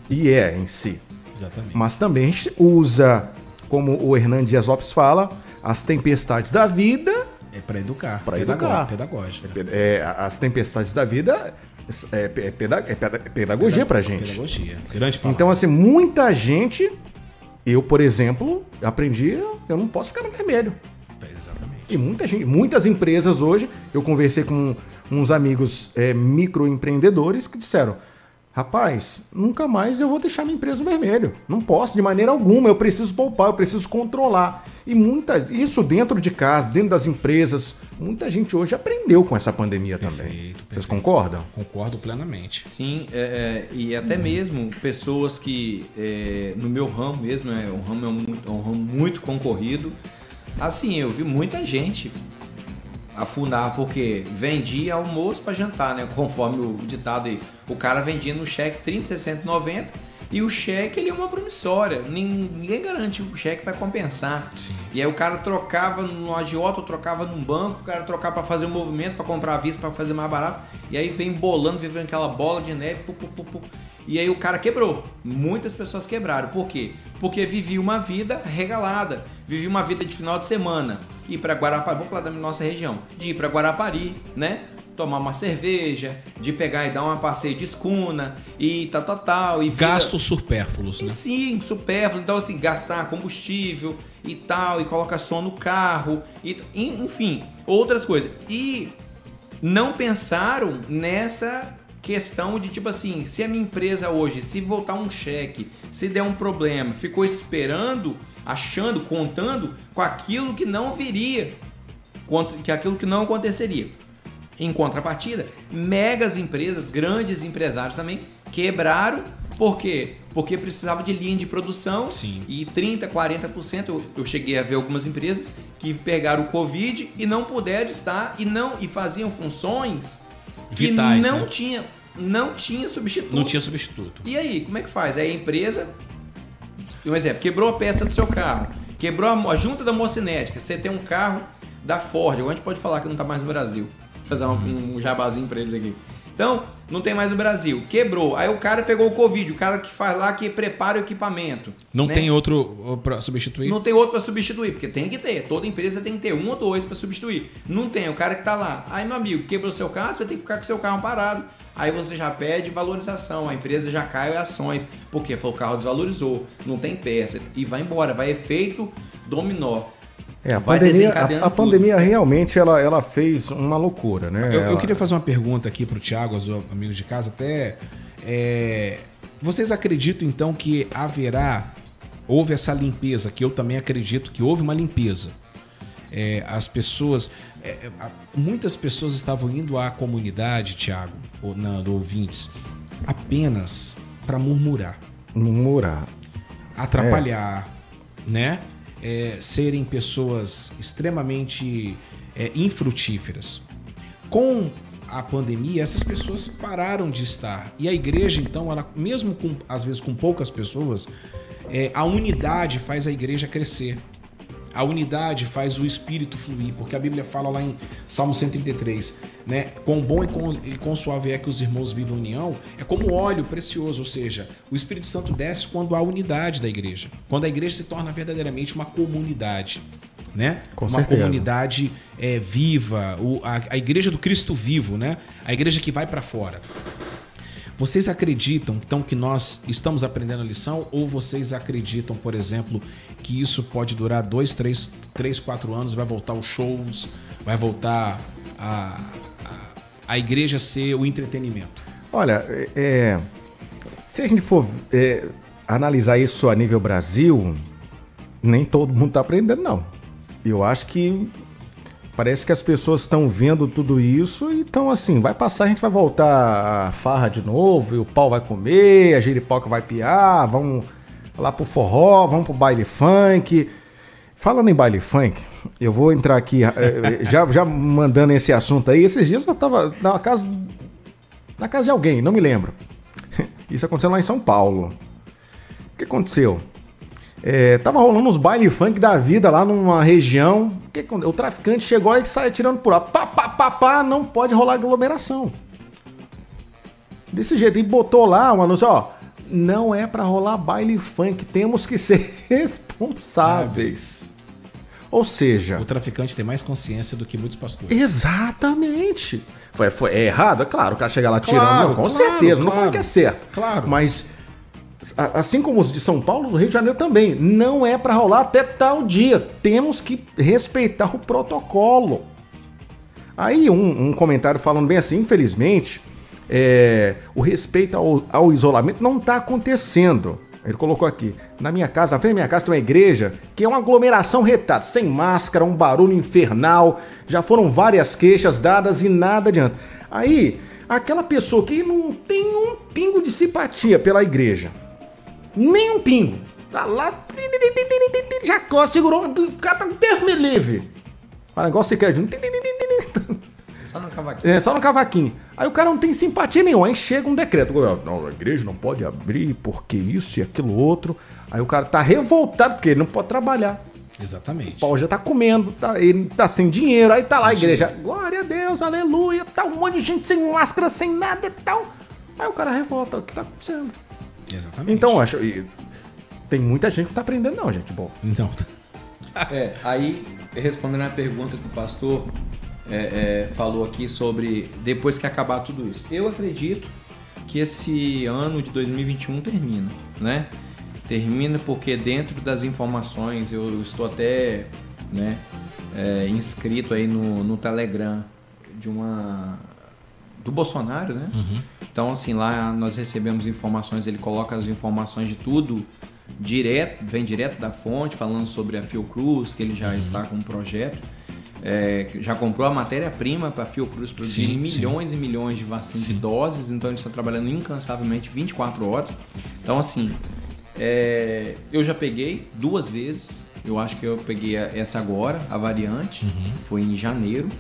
E é em si. Exatamente. Mas também a gente usa, como o Hernan Dias Lopes fala, as tempestades da vida. É para educar. Pedago- educar. Pedagógica. é, as tempestades da vida é, é peda- é peda- pedagogia pra gente. Pedagogia. Grande palavra. Então, assim, muita gente. Eu, por exemplo, aprendi, eu não posso ficar no vermelho. Exatamente. E muita gente, muitas empresas hoje, eu conversei com uns amigos é, microempreendedores que disseram: rapaz, nunca mais eu vou deixar minha empresa no vermelho. Não posso de maneira alguma, eu preciso poupar, eu preciso controlar. E muita, isso dentro de casa, dentro das empresas, muita gente hoje aprendeu com essa pandemia também. Perfeito, Vocês concordam? Concordo plenamente. Sim, é, é, e até mesmo pessoas que é, no meu ramo mesmo, é um ramo, é um muito, é um ramo muito concorrido. Assim, eu vi muita gente afundar porque vendia almoço para jantar, né? Conforme o ditado aí. O cara vendia no cheque 30, 60, 90 e o cheque ele é uma promissória. Nin- Ninguém garante que o cheque vai compensar. Sim. E aí o cara trocava no agiota, trocava num banco, o cara trocava para fazer um movimento, para comprar à vista, para fazer mais barato. E aí vem bolando, vivendo aquela bola de neve, pu, pu, pu, pu. E aí o cara quebrou. Muitas pessoas quebraram. Por quê? Porque vivia uma vida regalada. Vivia uma vida de final de semana. Ir para Guarapari, vou falar da nossa região. De ir para Guarapari, né? Tomar uma cerveja, de pegar e dar uma passeio de escuna, e tal, tal, tal. E vida- Gastos supérfluos, e né? sim, supérfluo. Então, assim, gastar combustível e tal, e colocar som no carro, e, en- enfim, outras coisas. E não pensaram nessa questão de tipo assim, se a minha empresa hoje, se voltar um cheque, se der um problema, ficou esperando, achando, contando com aquilo que não viria, que aquilo que não aconteceria. Em contrapartida, megas empresas, grandes empresários também quebraram. Por quê? Porque precisava de linha de produção Sim. e 30, 40%. Eu, eu cheguei a ver algumas empresas que pegaram o Covid e não puderam estar e não e faziam funções que Vitais, não né? tinha não tinha substituto. Não tinha substituto. E aí, como é que faz? Aí a empresa, um exemplo, quebrou a peça do seu carro, quebrou a, junta da mocinética, você tem um carro da Ford, a gente pode falar que não está mais no Brasil. Fazer um, um jabazinho para eles aqui. Então, não tem mais no Brasil. Quebrou. Aí o cara pegou o Covid, o cara que faz lá, que prepara o equipamento. Não né? tem outro para substituir? Não tem outro para substituir, porque tem que ter. Toda empresa tem que ter um ou dois para substituir. Não tem, o cara que tá lá. Aí, meu amigo, quebrou seu carro, você vai ter que ficar com seu carro parado. Aí você já pede valorização, a empresa já cai em ações, porque foi o carro desvalorizou, não tem peça e vai embora, vai efeito dominó. É, a pandemia, a, a pandemia realmente ela, ela fez uma loucura, né? Eu, eu Ela- queria fazer uma pergunta aqui pro Thiago, aos amigos de casa, até. é, vocês acreditam então que haverá, houve essa limpeza, que eu também acredito que houve uma limpeza. É, as pessoas. é, é, muitas pessoas estavam indo à comunidade, Thiago, ou na, do ouvintes, apenas para murmurar Murmurar. atrapalhar, né? É, serem pessoas extremamente é, infrutíferas. Com a pandemia, essas pessoas pararam de estar. E a igreja, então, ela, mesmo com, às vezes com poucas pessoas, é, a unidade faz a igreja crescer. A unidade faz o espírito fluir, porque a Bíblia fala lá em Salmo 133, né? Quão bom e quão, e quão suave é que os irmãos vivam em união, é como óleo precioso, ou seja, o Espírito Santo desce quando há unidade da igreja, quando a igreja se torna verdadeiramente uma comunidade, né? Com uma certeza. comunidade é, viva, o- a, a igreja do Cristo vivo, né? A igreja que vai para fora. Vocês acreditam então que nós estamos aprendendo a lição ou vocês acreditam, por exemplo, que isso pode durar dois, três, três, quatro anos, vai voltar os shows, vai voltar a, a, a igreja ser o entretenimento? Olha, é, é, se a gente for é, analisar isso a nível Brasil, nem todo mundo está aprendendo, não. Eu acho que parece que as pessoas estão vendo tudo isso e estão assim, vai passar, a gente vai voltar a farra de novo, e o pau vai comer, a giripoca vai piar, vamos lá pro forró, vamos pro baile funk. Falando em baile funk, eu vou entrar aqui, eh, já, já mandando esse assunto aí. Esses dias eu tava na casa na casa de alguém, não me lembro. Isso aconteceu lá em São Paulo. O que aconteceu? É, tava rolando uns baile funk da vida lá numa região. O, que o traficante chegou e sai atirando por lá. Pá, pá, pá, pá, não pode rolar aglomeração. Desse jeito. E botou lá um anúncio, ó. Não é pra rolar baile funk, temos que ser responsáveis. Ou seja, O traficante tem mais consciência do que muitos pastores. Exatamente. Foi, foi é errado? É claro, o cara chegar lá Claro, tirando. Não, com claro, certeza. Não claro. falando que é certo. Claro. Mas assim como os de São Paulo, do Rio de Janeiro também, não é para rolar até tal dia. Temos que respeitar o protocolo. Aí um, um comentário falando bem assim, infelizmente, é, o respeito ao, ao isolamento não está acontecendo. Ele colocou aqui, na minha casa, na frente da minha casa tem uma igreja que é uma aglomeração retada, sem máscara, um barulho infernal, já foram várias queixas dadas e nada adianta. Aí, aquela pessoa que não tem um pingo de simpatia pela igreja, nem um pingo, tá lá, coça, segurou, o cara tá Deus me livre. Quer de um. Só no cavaquinho. É, só no cavaquinho. Aí o cara não tem simpatia nenhuma. Aí chega um decreto. Não, a igreja não pode abrir porque isso e aquilo outro. Aí o cara tá revoltado porque ele não pode trabalhar. Exatamente. O pau já tá comendo, tá, ele tá sem dinheiro. Aí tá lá a igreja. Glória a Deus, aleluia. Tá um monte de gente sem máscara, sem nada e tal. Aí o cara revolta. O que tá acontecendo? Exatamente. Então, eu acho. e tem muita gente que não tá aprendendo, não, gente. Bom. Então, É, aí, respondendo a pergunta que o pastor é, é, falou aqui sobre depois que acabar tudo isso. Eu acredito que esse ano de 2021 termina, né? Termina porque dentro das informações, eu estou até né, é, inscrito aí no, no Telegram de uma do Bolsonaro, né? Então, assim, lá nós recebemos informações, ele coloca as informações de tudo direto, vem direto da fonte, falando sobre a Fiocruz, que ele já está com um projeto. é, já comprou a matéria-prima para a Fiocruz produzir Sim, milhões e milhões de vacinas de doses, então ele está trabalhando incansavelmente 24 horas. Então, assim, é, eu já peguei duas vezes. Eu acho que eu peguei essa agora, a variante. Foi em janeiro.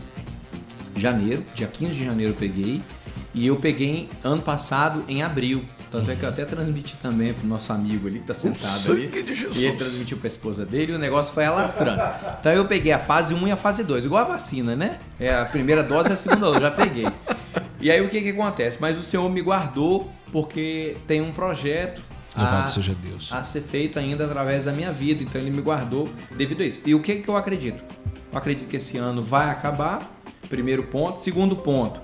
Janeiro, dia 15 de janeiro eu peguei. E eu peguei ano passado em abril. Tanto é que eu até transmiti também pro nosso amigo ali que tá sentado ali. E ele transmitiu pra esposa dele e o negócio foi alastrando. Então eu peguei a fase 1 e a fase 2, igual a vacina, né? É a primeira dose e a segunda dose, eu já peguei. E aí o que que acontece? Mas o Senhor me guardou porque tem um projeto a- seja Deus. a ser feito ainda através da minha vida. Então ele me guardou devido a isso. E o que, que eu acredito? Eu acredito que esse ano vai acabar. Primeiro ponto. Segundo ponto.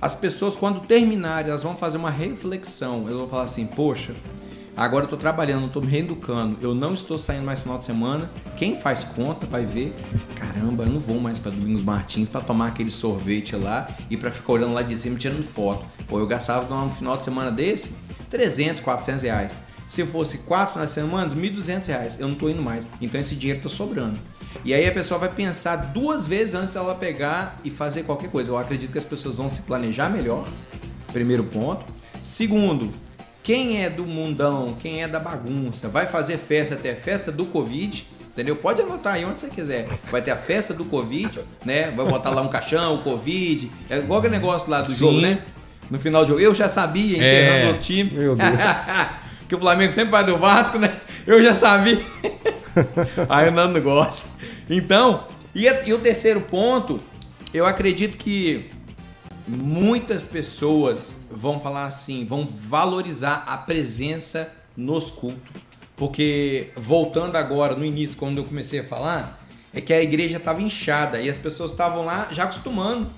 As pessoas, quando terminarem, elas vão fazer uma reflexão. Elas vão falar assim: Poxa, agora eu estou trabalhando, estou me reeducando, eu não estou saindo mais final de semana. Quem faz conta vai ver: Caramba, eu não vou mais para Domingos Martins para tomar aquele sorvete lá e para ficar olhando lá de cima tirando foto. Pô, eu gastava num final de semana desse 300, 400 reais. Se fosse quatro de semana, 1.200 reais. Eu não tô indo mais. Então esse dinheiro tá sobrando. E aí a pessoa vai pensar duas vezes antes dela pegar e fazer qualquer coisa. Eu acredito que as pessoas vão se planejar melhor. Primeiro ponto. Segundo, quem é do mundão, quem é da bagunça, vai fazer festa até festa do Covid. Entendeu? Pode anotar aí onde você quiser. Vai ter a festa do Covid, né? Vai botar lá um caixão, o Covid. É igual aquele negócio lá do Sim. jogo, né? No final do jogo. Eu já sabia, É. enterrando o time. Meu Deus. que o Flamengo sempre vai do Vasco, né? Eu já sabia. Aí o Nando gosta. Então, e, e o terceiro ponto, eu acredito que muitas pessoas vão falar assim, vão valorizar a presença nos cultos. Porque, voltando agora no início, quando eu comecei a falar, é que a igreja estava inchada e as pessoas estavam lá já acostumando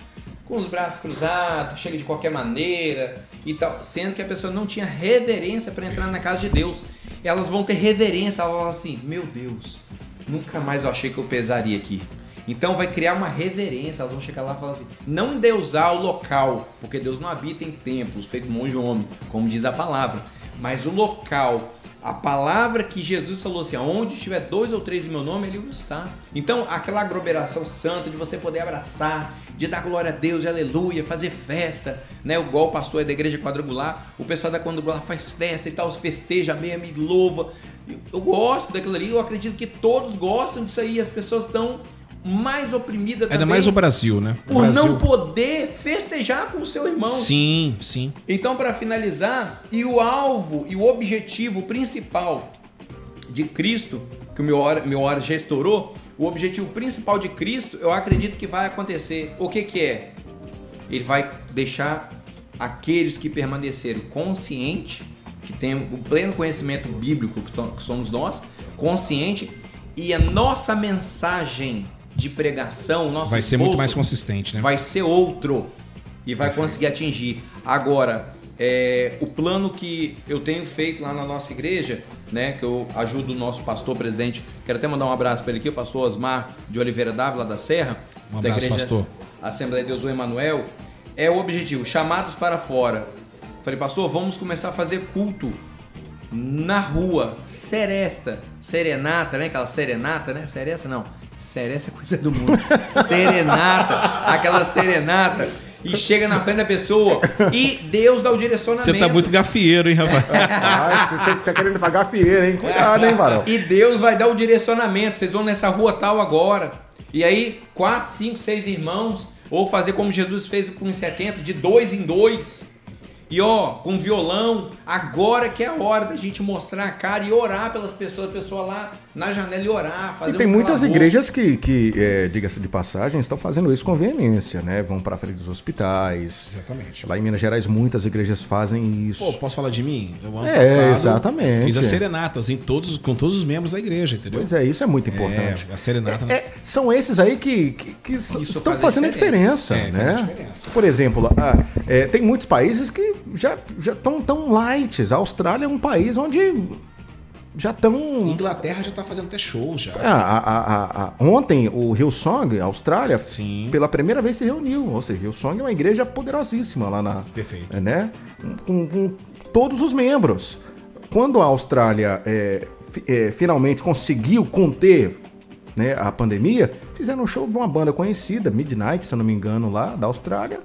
com os braços cruzados, chega de qualquer maneira e tal, sendo que a pessoa não tinha reverência para entrar na casa de Deus. Elas vão ter reverência, elas vão falar assim: Meu Deus, nunca mais eu achei que eu pesaria aqui. Então vai criar uma reverência, elas vão chegar lá e falar assim: não endeusar o local, porque Deus não habita em templos feito monge homem, como diz a palavra, mas o local. A palavra que Jesus falou assim, onde tiver dois ou três em meu nome, ele está. Então, aquela aglomeração santa de você poder abraçar, de dar glória a Deus, aleluia, fazer festa, né? O pastor é da igreja quadrangular, o pessoal da quadrangular faz festa e tal, festeja mesmo e louva. Eu gosto daquilo ali, eu acredito que todos gostam disso aí, as pessoas estão mais oprimidas Ainda também mais o Brasil, né? O por Brasil. não poder festejar com o seu irmão. Sim, sim. Então, para finalizar, e o alvo e o objetivo principal de Cristo, que o meu hora, meu hora já estourou, o objetivo principal de Cristo, eu acredito que vai acontecer. O que, que é? Ele vai deixar aqueles que permaneceram conscientes, que têm o pleno conhecimento bíblico, que somos nós, consciente, e a nossa mensagem de pregação, o nosso Vai ser muito mais consistente, né? vai ser outro e vai conseguir atingir. Agora, é, o plano que eu tenho feito lá na nossa igreja, né, que eu ajudo o nosso pastor presidente, quero até mandar um abraço para ele aqui, o pastor Osmar de Oliveira Dávila da Serra, Um da abraço, pastor. Assembleia de Deus o Emanuel, é o objetivo, chamados para fora. Falei, pastor, vamos começar a fazer culto na rua, seresta, serenata, né? Aquela serenata, né? Seresta não. Seresta é coisa do mundo. serenata, aquela serenata. E chega na frente da pessoa e Deus dá o direcionamento. Você tá muito gafieiro, hein, rapaz? Ah, você tá- tá querendo pagar fieira, hein? Cuidado, hein, varão? E Deus vai dar o direcionamento. Vocês vão nessa rua tal agora. E aí, quatro, cinco, seis irmãos. Ou fazer como Jesus fez com os 70, de dois em dois. E ó, com violão. Agora que é a hora da gente mostrar a cara e orar pelas pessoas. A pessoa lá na janela e orar. Fazer E tem um muitas clamor. igrejas que, que é, diga-se de passagem, estão fazendo isso com veemência, né? Vão para frente dos hospitais. Exatamente. Lá em Minas Gerais, muitas igrejas fazem isso. Pô, posso falar de mim? Eu, ano É, exatamente. Fiz as serenatas em todos, com todos os membros da igreja, entendeu? Pois é, isso é muito importante. É, a serenata, né? É, são esses aí que, que, que estão faz a fazendo a diferença, diferença. É, né? faz a diferença. Por exemplo, ah, é, tem muitos países que já já estão tão light. A Austrália é um país onde já estão Inglaterra já tá fazendo até show já. Ah, a- a- a- ontem o Hillsong, a Austrália, Sim. pela primeira vez se reuniu. Ou seja, Hillsong é uma igreja poderosíssima lá na. Perfeito. é, Né? Com, com todos os membros. Quando a Austrália é, é, finalmente conseguiu conter né, a pandemia, fizeram um show de uma banda conhecida, Midnight, se eu não me engano, lá da Austrália,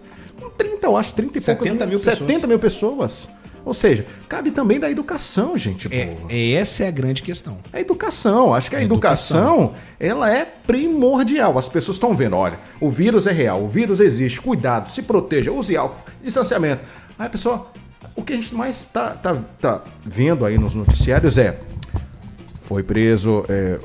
30, eu acho, 30 e poucas 70 mil pessoas. 70 mil pessoas. Ou seja, cabe também da educação, gente. É, boa. é, essa é a grande questão. A educação, acho que a, A educação, ela é primordial. As pessoas estão vendo, olha, o vírus é real, o vírus existe, cuidado, se proteja, use álcool, distanciamento. Aí a pessoa, o que a gente mais tá, tá, tá vendo aí nos noticiários é, foi preso, é,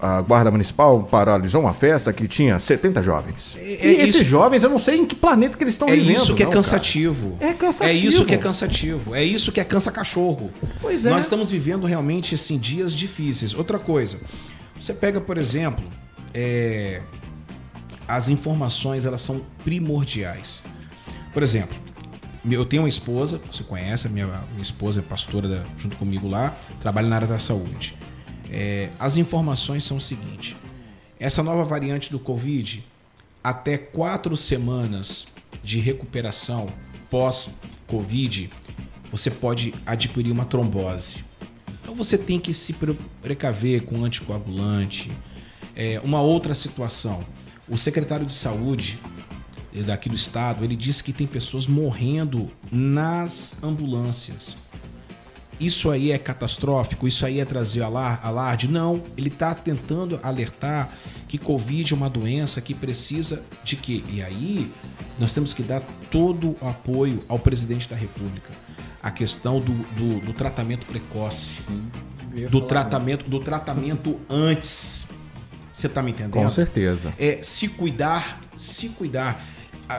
a guarda municipal paralisou uma festa que tinha 70 jovens. É- e é esses isso- jovens, eu não sei em que planeta que eles estão É vivendo. isso que é não, cara. cansativo. É cansativo. É isso que é cansativo. É isso que é cansa cachorro. Pois é. Nós estamos vivendo realmente assim dias difíceis. Outra coisa, você pega por exemplo, é, as informações elas são primordiais. Por exemplo, eu tenho uma esposa, você conhece, a minha, minha esposa é pastora da- junto comigo lá, trabalha na área da saúde. É, as informações são o seguinte: essa nova variante do Covid, até quatro semanas de recuperação pós-Covid, você pode adquirir uma trombose. Então você tem que se pre- precaver com anticoagulante. É, uma outra situação: o secretário de saúde eh, daqui do estado, ele disse que tem pessoas morrendo nas ambulâncias. Isso aí é catastrófico? Isso aí é trazer alar- alarde? Não, ele está tentando alertar que Covid é uma doença que precisa de quê? E aí nós temos que dar todo o apoio ao presidente da República. A questão do, do- do tratamento precoce, do tratamento, do tratamento antes. Você tá me entendendo? Com certeza. é se cuidar, se cuidar.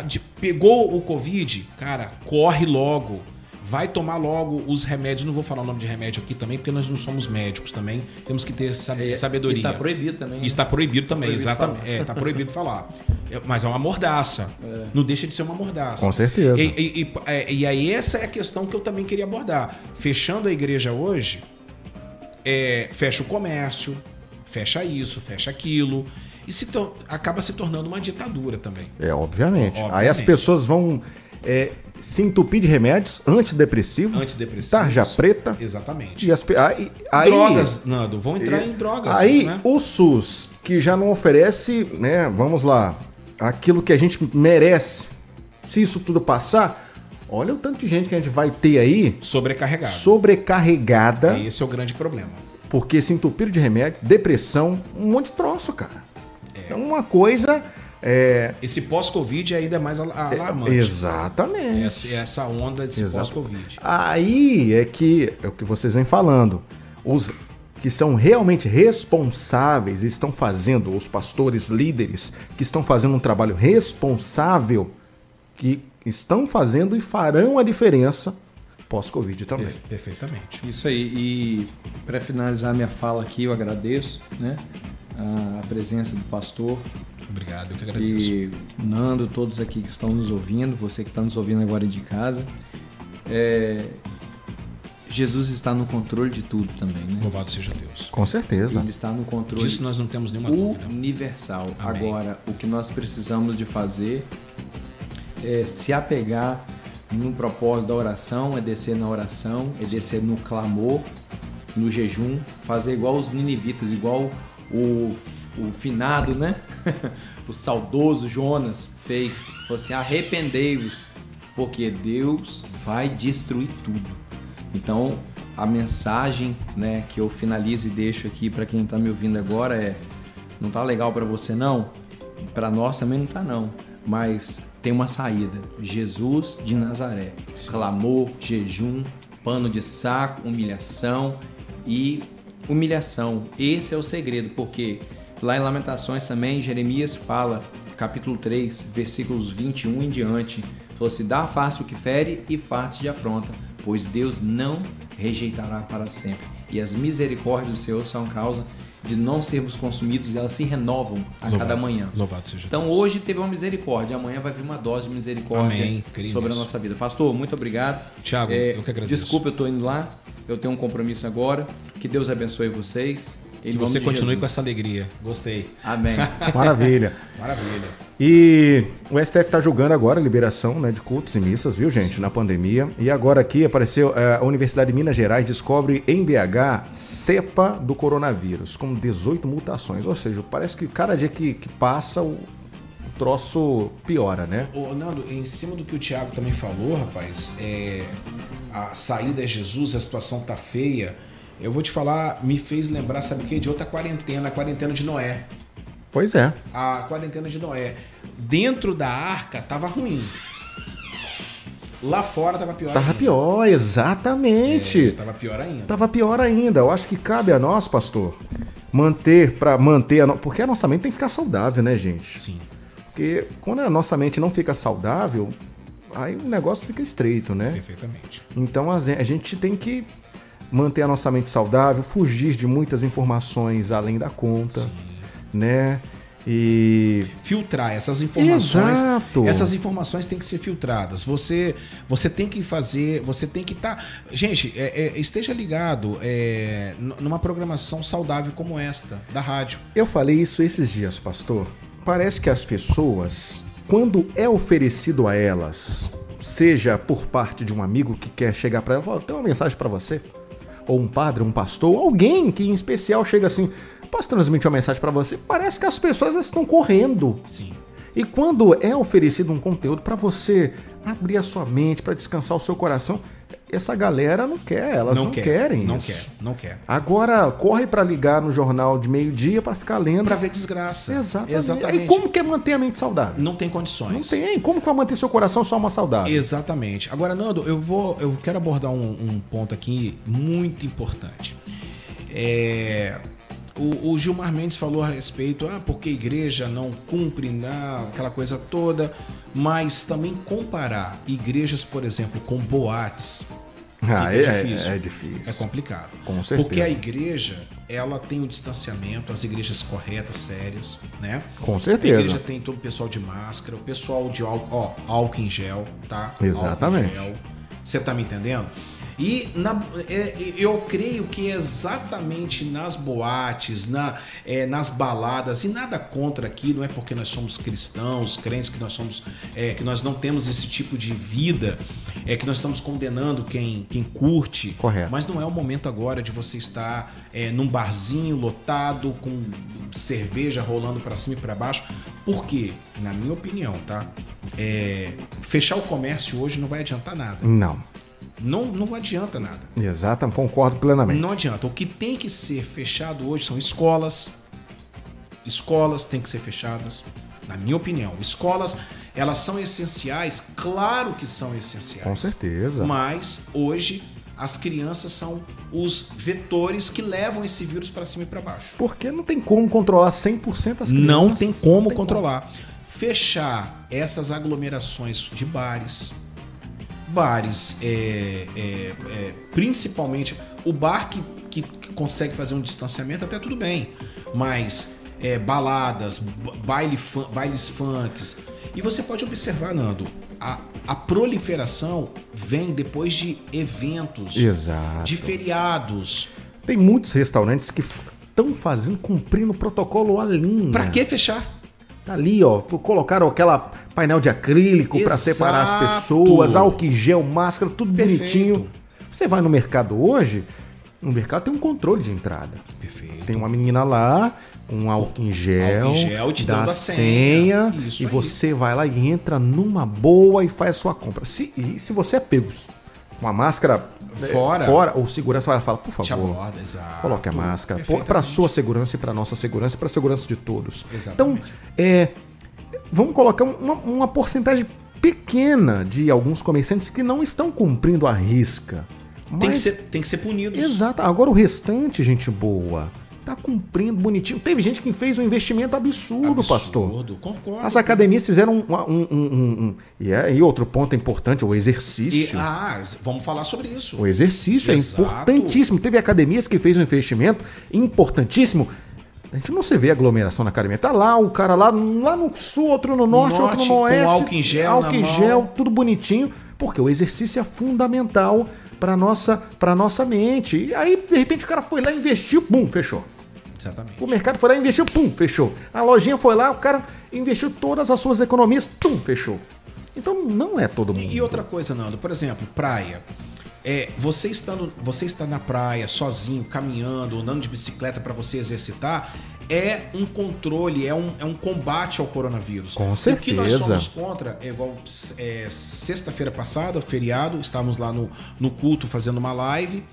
De- pegou o Covid, cara, corre logo. Vai tomar logo os remédios. Não vou falar o nome de remédio aqui também, porque nós não somos médicos também. Temos que ter sab- sabedoria. E tá proibido também. né? Isso está proibido também, Proibido exatamente. falar. É, tá proibido falar. É, Mas é uma mordaça. Não deixa de ser uma mordaça. Com certeza. E, e- e- é, e aí essa é a questão que eu também queria abordar. Fechando a igreja hoje, é, fecha o comércio, fecha isso, fecha aquilo. E se acaba se tornando uma ditadura também. É, obviamente. Obviamente. Aí as pessoas vão é, se entupir de remédios antidepressivos, Antidepressivos. tarja preta. Exatamente. E as, aí, aí- drogas, Nando, vão entrar em drogas. Aí né? o SUS, que já não oferece, né, vamos lá, aquilo que a gente merece, se isso tudo passar, olha o tanto de gente que a gente vai ter aí Sobrecarregado. sobrecarregada, Esse é o grande problema. porque se entupiram de remédio, depressão, um monte de troço, cara. É uma coisa. É, Esse pós-Covid ainda é mais al- alarmante. exatamente. Essa, essa onda desse Exato. pós-Covid. Aí é que é o que vocês vêm falando. Os que são realmente responsáveis e estão fazendo, os pastores líderes que estão fazendo um trabalho responsável, que estão fazendo e farão a diferença pós-Covid também. Per- Perfeitamente. Isso aí. E para finalizar minha fala aqui, eu agradeço, né? A presença do pastor Obrigado, eu que agradeço. e o Nando, todos aqui que estão nos ouvindo, você que está nos ouvindo agora de casa. é, Jesus está no controle de tudo também, né? Louvado seja Deus. Com certeza. Ele está no controle Disso nós não temos nenhuma dúvida. universal. Amém. Agora, o que nós precisamos de fazer é se apegar no propósito da oração, é descer na oração, é descer no clamor, no jejum, fazer igual os ninivitas, igual o, o finado, né? o saudoso Jonas fez. Falou assim: arrependei-vos, porque Deus vai destruir tudo. Então, a mensagem, né, que eu finalizo e deixo aqui para quem está me ouvindo agora é: não tá legal para você não? Para nós também não tá não, mas tem uma saída. Jesus de Nazaré. Clamor, jejum, pano de saco, humilhação e humilhação. Esse é o segredo, porque lá em Lamentações também Jeremias fala, capítulo 3, versículos 21 em diante, falou assim: dá face o que fere e fartos de afronta, pois Deus não rejeitará para sempre. E as misericórdias do Senhor são causa de não sermos consumidos e elas se renovam a Louvado- cada manhã. Louvado seja Então Deus. hoje teve uma misericórdia, amanhã vai vir uma dose de misericórdia Amém. Sobre a nossa vida. Pastor, muito obrigado. Tiago, É, eu que agradeço. Desculpa, eu tô indo lá. Eu tenho um compromisso agora. Que Deus abençoe vocês. Em Que você continue Jesus. com essa alegria. Gostei. Amém. Maravilha. Maravilha. E o STF está julgando agora a liberação né, de cultos e missas, viu, gente, na pandemia. E agora aqui apareceu eh, a Universidade de Minas Gerais descobre em BH cepa do coronavírus, com 18 mutações. Ou seja, parece que cada dia que, que passa o, o troço piora, né? Ô, Nando, em cima do que o Thiago também falou, rapaz, é, a saída é Jesus, a situação tá feia. Eu vou te falar, me fez lembrar, sabe o quê? De outra quarentena, a quarentena de Noé. Pois é. A quarentena de Noé. Dentro da arca tava ruim. Lá fora tava pior Tava ainda. pior, exatamente. É, tava pior ainda. Tava pior ainda. Eu acho que cabe a nós, pastor, manter para manter a no... porque a nossa mente tem que ficar saudável, né, gente? Sim. Porque quando a nossa mente não fica saudável, aí o negócio fica estreito, né? Perfeitamente. Então a gente tem que manter a nossa mente saudável, fugir de muitas informações além da conta, né? E filtrar essas informações. Exato. Essas informações têm que ser filtradas. Você, você tem que fazer, você tem que estar. Gente, é- é, esteja ligado é, numa programação saudável como esta da rádio. eu falei isso esses dias, pastor. Parece que as pessoas, quando é oferecido a elas, seja por parte de um amigo que quer chegar para ela, falar, tem uma mensagem para você, ou um padre, um pastor, alguém que em especial chega assim, posso transmitir uma mensagem para você? Parece que as pessoas estão correndo. Sim. E quando é oferecido um conteúdo para você abrir a sua mente, para descansar o seu coração, essa galera não quer, elas não, quer, querem Não isso. quer, não quer. Agora corre para ligar no jornal de meio-dia para ficar lendo. Pra ver desgraça. Exatamente. Exatamente. E como quer manter a mente saudável? Não tem condições. Não tem. Como que vai manter seu coração só uma saudável? Exatamente. Agora, Nando, eu vou, eu quero abordar um, um ponto aqui muito importante. É, o, o Gilmar Mendes falou a respeito, ah, porque a igreja não cumpre, não, aquela coisa toda, mas também comparar igrejas, por exemplo, com boates, Ah, fica é, difícil. é difícil. é complicado. Com certeza. Porque a igreja, ela tem o distanciamento, as igrejas corretas, sérias, né? Com A certeza. igreja tem todo o pessoal de máscara, o pessoal de álcool, ó, álcool em gel, tá? Exatamente. Você tá me entendendo? E na- é, eu creio que exatamente nas boates, na, é, nas baladas, e nada contra aqui, não é porque nós somos cristãos, crentes, que nós somos, é, que nós não temos esse tipo de vida, é que nós estamos condenando quem, quem curte. Correto. Mas não é o momento agora de você estar é, num barzinho lotado com cerveja rolando pra cima e pra baixo. Por quê? Na minha opinião, tá? É, fechar o comércio hoje não vai adiantar nada. Não. Não, não adianta nada. Exato, concordo plenamente. Não adianta. O que tem que ser fechado hoje são escolas. Escolas têm que ser fechadas, na minha opinião. Escolas, elas são essenciais, claro que são essenciais. Com certeza. Mas hoje as crianças são os vetores que levam esse vírus para cima e para baixo. Porque não tem como controlar 100% as crianças. Não tem como Não controlar. Fechar essas aglomerações de bares, bares, é, é, é, principalmente o bar que, que- que consegue fazer um distanciamento até tudo bem, mas é, baladas, ba- baile fun- bailes funks, E você pode observar, Nando, a, a proliferação vem depois de eventos, Exato. de feriados. Tem muitos restaurantes que estão fazendo, cumprindo o protocolo à linha. Pra que fechar? Tá ali, ó. Colocaram aquela painel de acrílico para separar as pessoas, álcool em gel, máscara, tudo Perfeito. bonitinho. Você vai no mercado hoje, no mercado tem um controle de entrada. Perfeito. Tem uma menina lá com um álcool em gel, Álcool em gel te dá a senha, senha. E aí. você vai lá e entra numa boa e faz a sua compra. Se, e se você é pego com a máscara Fora. fora o segurança vai falar, por favor, aborda. Coloque a máscara. Para sua segurança e para nossa segurança e para a segurança de todos. Exatamente. Então, é, vamos colocar uma, uma porcentagem pequena de alguns comerciantes que não estão cumprindo a risca. Tem, que Mas- ser, tem que ser punidos. Exato. Agora o restante, gente boa, tá cumprindo bonitinho. Teve gente que fez um investimento absurdo, pastor. Absurdo, Concordo. As academias fizeram um. um, um, um- e, é, e outro ponto importante, o E, exercício. ah, vamos falar sobre isso. O exercício Exato. é importantíssimo. Teve academias que fez um investimento importantíssimo. A gente não se vê aglomeração na academia. Tá lá o cara lá, lá no sul, outro no norte, Norte, outro no com oeste. álcool em gel Álcool em gel, tudo bonitinho. Porque o exercício é fundamental para nossa, para nossa mente. E aí, de repente, o cara foi lá, investiu, bum, fechou. Exatamente. O mercado foi lá, investiu, pum, fechou. A lojinha foi lá, o cara investiu todas as suas economias, pum, fechou. Então não é todo mundo. E, outra coisa, Nando, por exemplo, praia. É, você estando, você está na praia sozinho, caminhando, andando de bicicleta para você exercitar, é um controle, é um, é um combate ao coronavírus. Com O que nós certeza. somos contra é igual é, sexta-feira passada, feriado, estávamos lá no, no culto fazendo uma live.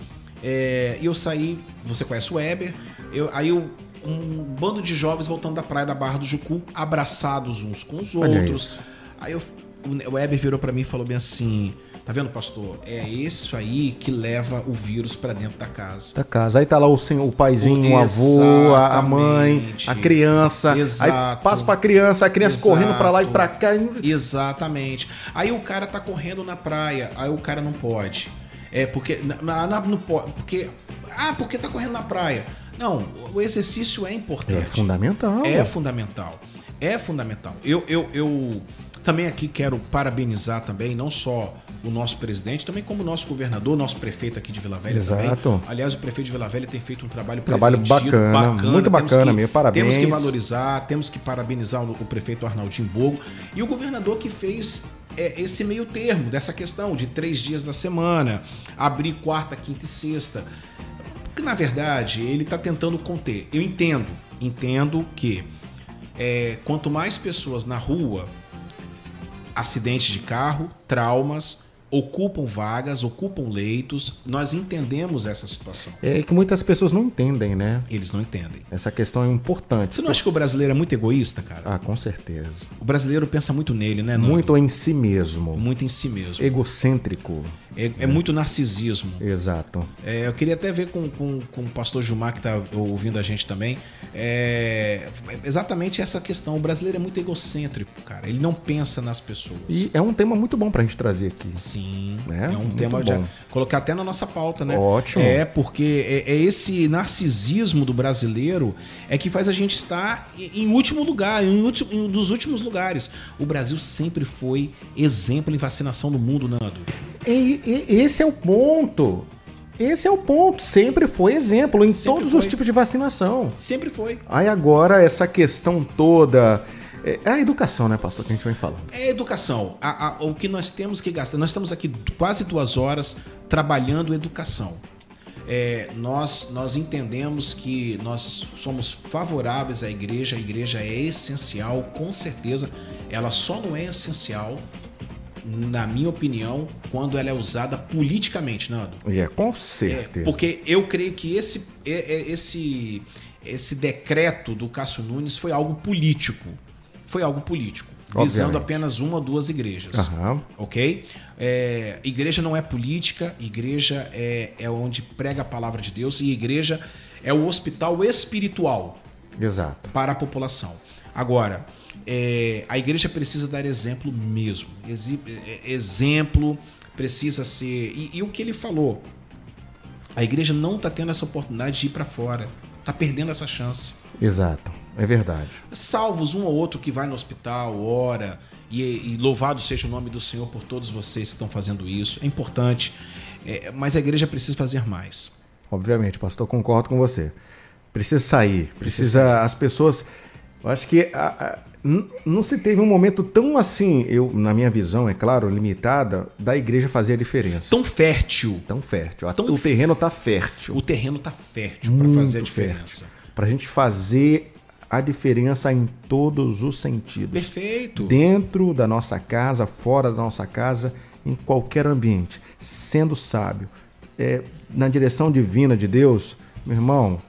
É, E eu saí, você conhece o Weber, eu, aí eu, um bando de jovens voltando da praia da Barra do Jucu, abraçados uns com os Olha outros. isso. Aí eu- o Weber virou pra mim e falou bem assim: Tá vendo, pastor? É isso aí que leva o vírus pra dentro da casa. da casa. Aí tá lá o, sen- o paizinho, o avô, a, mãe, a criança. Aí Exato. passa pra criança, a criança Exato. correndo pra lá e pra cá. Exatamente. Aí o cara tá correndo na praia, aí o cara não pode. É porque. na- na- pode. Porque. Ah, porque tá correndo na praia. Não, o exercício é importante. É fundamental. É fundamental. É fundamental. Eu, eu, eu também aqui quero parabenizar também, não só o nosso presidente, também como o nosso governador, nosso prefeito aqui de Vila Velha Exato. também. Aliás, o prefeito de Vila Velha tem feito um trabalho Trabalho preventivo, bacana, muito bacana que- mesmo, parabéns. Temos que valorizar, temos que parabenizar o, o prefeito Arnaldinho Bogo e o governador que fez é, esse meio termo dessa questão de três dias da semana, abrir quarta, quinta e sexta. Porque, na verdade, ele está tentando conter. Eu entendo, entendo que é, quanto mais pessoas na rua, acidentes de carro, traumas, ocupam vagas, ocupam leitos, nós entendemos essa situação. É que muitas pessoas não entendem, né? Eles não entendem. Essa questão é importante. Você não acha que o brasileiro é muito egoísta, cara? Ah, com certeza. O brasileiro pensa muito nele, né? Nando? Muito em si mesmo. Muito em si mesmo. Egocêntrico. É, é muito narcisismo. Exato. É, eu queria até ver com, com, com o pastor Gilmar, que está ouvindo a gente também. É, exatamente essa questão. O brasileiro é muito egocêntrico, cara. Ele não pensa nas pessoas. E é um tema muito bom pra gente trazer aqui. Sim, Né? é um Muito tema bom. de colocar até na nossa pauta, né? Ótimo. É porque é, é esse narcisismo do brasileiro é que faz a gente estar em, em último lugar, em, último, em um dos últimos lugares. O Brasil sempre foi exemplo em vacinação do mundo, Nando. E, e- esse é o ponto. Esse é o ponto. Sempre foi exemplo em Sempre todos os foi. tipos de vacinação. Sempre foi. Aí agora essa questão toda. É é a educação, né, pastor, que a gente vem falando. É educação. A- a- o que nós temos que gastar. Nós estamos aqui quase duas horas trabalhando educação. É, nós, nós entendemos que nós somos favoráveis à igreja, a igreja é essencial, com certeza. Ela só não é essencial, na minha opinião, quando ela é usada politicamente, Nando. E é com É, certeza. porque eu creio que esse, é- é- esse, esse decreto do Cássio Nunes foi algo político. Foi algo político. Visando Obviamente. apenas uma ou duas igrejas. Aham. Ok? É, igreja não é política, igreja é, é onde prega a palavra de Deus e igreja é o hospital espiritual Exato. para a população. Agora, é, a igreja precisa dar exemplo mesmo. Exi- é, exemplo precisa ser. E, e o que ele falou? A igreja não está tendo essa oportunidade de ir para fora. Está perdendo essa chance. Exato. É verdade. Salvos um ou outro que vai no hospital, ora E, e louvado seja o nome do Senhor por todos vocês que estão fazendo isso. É importante, é, mas a igreja precisa fazer mais. Obviamente, pastor, concordo com você. Precisa sair, precisa as pessoas. Eu acho que a- a- não se teve um momento tão assim, eu na minha visão, é claro, limitada, da igreja fazer a diferença. Tão fértil. Tão fértil. Tão o terreno tá fértil. O terreno tá fértil para fazer a diferença. Para a gente fazer a diferença em todos os sentidos. Perfeito. Dentro da nossa casa, fora da nossa casa, em qualquer ambiente. Sendo sábio, é, na direção divina de Deus, meu irmão,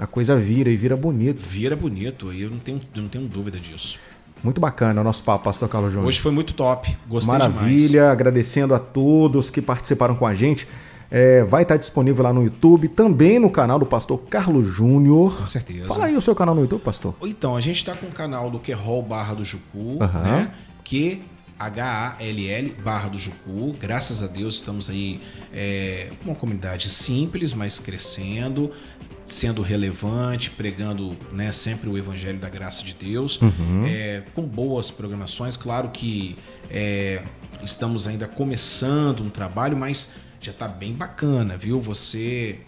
a coisa vira e vira bonito. Vira bonito, eu não tenho, eu não tenho dúvida disso. Muito bacana o nosso papo, Pastor Carlos Júnior. Hoje foi muito top. Gostei Maravilha, agradecendo a todos que participaram com a gente. É, vai estar disponível lá no YouTube, também no canal do Pastor Carlos Júnior. Com certeza. Fala aí o seu canal no YouTube, Pastor. demais. Então, a gente está com o canal do Querol Barra do Jucu, né? Que H-A-L-L Barra do Jucu. Graças a Deus estamos aí é, uma comunidade simples, mas crescendo, sendo relevante, pregando né, sempre o Evangelho da Graça de Deus, é, com boas programações. Claro que é, estamos ainda começando um trabalho, mas já está bem bacana, viu? Você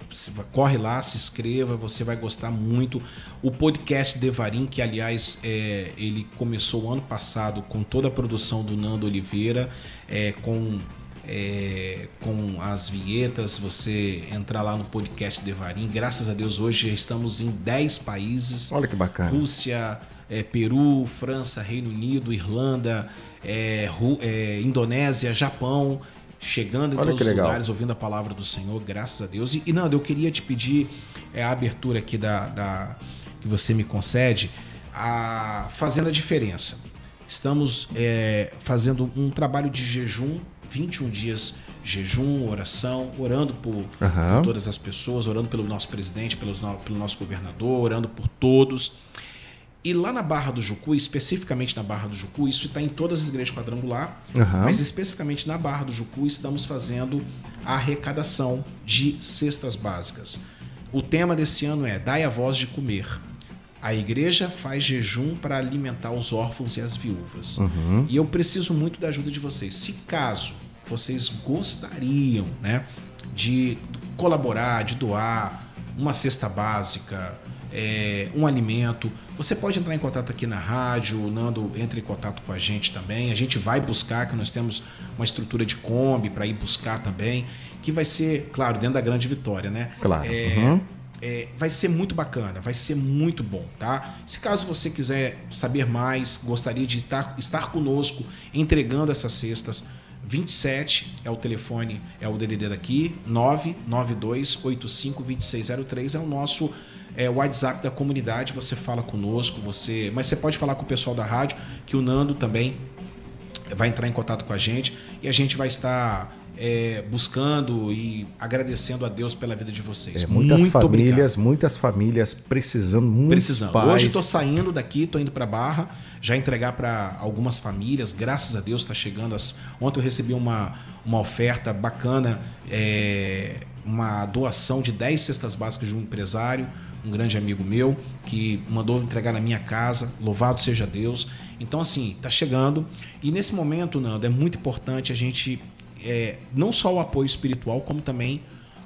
corre lá, se inscreva, você vai gostar muito. O podcast Devarim, que aliás é, ele começou o ano passado com toda a produção do Nando Oliveira, é, com é, com as vinhetas, você entrar lá no podcast Devarim. Graças a Deus, hoje já estamos em 10 países. Olha que bacana. Rússia, é, Peru, França, Reino Unido, Irlanda, é, Ru- é, Indonésia, Japão, chegando em Olha todos os legal. lugares, ouvindo a palavra do Senhor, graças a Deus. E, e Nando, eu queria te pedir é, a abertura aqui da, da- que você me concede, a, fazendo a diferença. Estamos é, fazendo um trabalho de jejum, 21 dias jejum, oração, orando por, Aham. por todas as pessoas, orando pelo nosso presidente, pelos pelo nosso governador, orando por todos. E lá na Barra do Jucu, especificamente na Barra do Jucu, isso está em todas as igrejas quadrangular, Aham. mas especificamente na Barra do Jucu estamos fazendo a arrecadação de cestas básicas. O tema desse ano é Dai a voz de comer. A igreja faz jejum para alimentar os órfãos e as viúvas. E eu preciso muito da ajuda de vocês. Se caso vocês gostariam né, de colaborar, de doar uma cesta básica, é, um alimento, você pode entrar em contato aqui na rádio, o Nando entra em contato com a gente também. A gente vai buscar, que nós temos uma estrutura de Kombi para ir buscar também, que vai ser, claro, dentro da grande vitória, né? Claro, É, uhum. É, vai ser muito bacana, vai ser muito bom, tá? Se caso você quiser saber mais, gostaria de estar, estar conosco entregando essas cestas, 27 é o telefone, é o DDD daqui, 992852603 é o nosso é, WhatsApp da comunidade, você fala conosco, você, mas você pode falar com o pessoal da rádio, que o Nando também vai entrar em contato com a gente e a gente vai estar é, buscando e agradecendo a Deus pela vida de vocês. É, muitas Muito famílias, obrigado. muitas famílias precisando, muitos Precisando. pais. Hoje estou saindo daqui, estou indo para Barra, já entregar para algumas famílias. Graças a Deus está chegando. As... Ontem eu recebi uma, uma oferta bacana, é, uma doação de 10 cestas básicas de um empresário, um grande amigo meu, que mandou entregar na minha casa. Louvado seja Deus. Então, assim, está chegando. E nesse momento, Nando, é muito importante a gente, é, não só o apoio espiritual, como também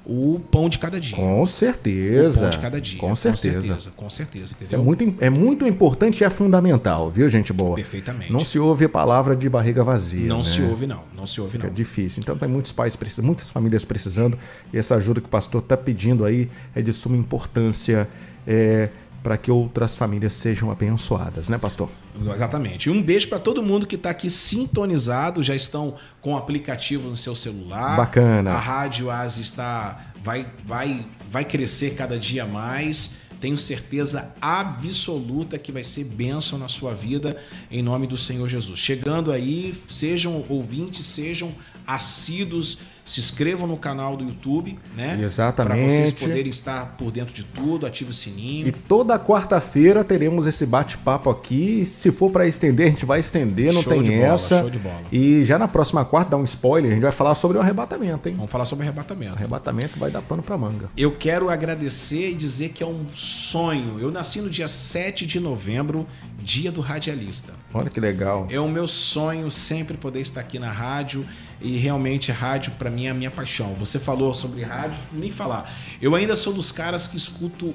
o pão de cada dia. Com certeza. O pão de cada dia. Com certeza. Com certeza, com certeza é muito, é muito importante e é fundamental, viu, gente boa? Perfeitamente. Não se ouve a palavra de barriga vazia. Não né? se ouve, não. Não se ouve, não. difícil. Então tem muitos pais precisando, muitas famílias precisando. E essa ajuda que o pastor está pedindo aí é de suma importância é, para que outras famílias sejam abençoadas, né, pastor? Exatamente. E um beijo para todo mundo que está aqui sintonizado, já estão com o aplicativo no seu celular. Bacana. A Rádio Asi está vai vai vai crescer cada dia mais. Tenho certeza absoluta que vai ser bênção na sua vida em nome do Senhor Jesus. Chegando aí, sejam ouvintes, sejam assíduos, se inscrevam no canal do YouTube, né? Exatamente. Para vocês poderem estar por dentro de tudo, ative o sininho. E toda quarta-feira teremos esse bate-papo aqui. Se for para estender, a gente vai estender, não Show tem de bola, essa. show de bola. E já na próxima quarta, dá um spoiler, a gente vai falar sobre o arrebatamento, hein? Vamos falar sobre arrebatamento. Arrebatamento vai dar pano para manga. Eu quero agradecer e dizer que é um sonho. Eu nasci no dia 7 de novembro Dia do Radialista. Olha que legal. É o meu sonho sempre poder estar aqui na rádio e realmente rádio para mim é a minha paixão. Você falou sobre rádio, nem falar. Eu ainda sou dos caras que escuto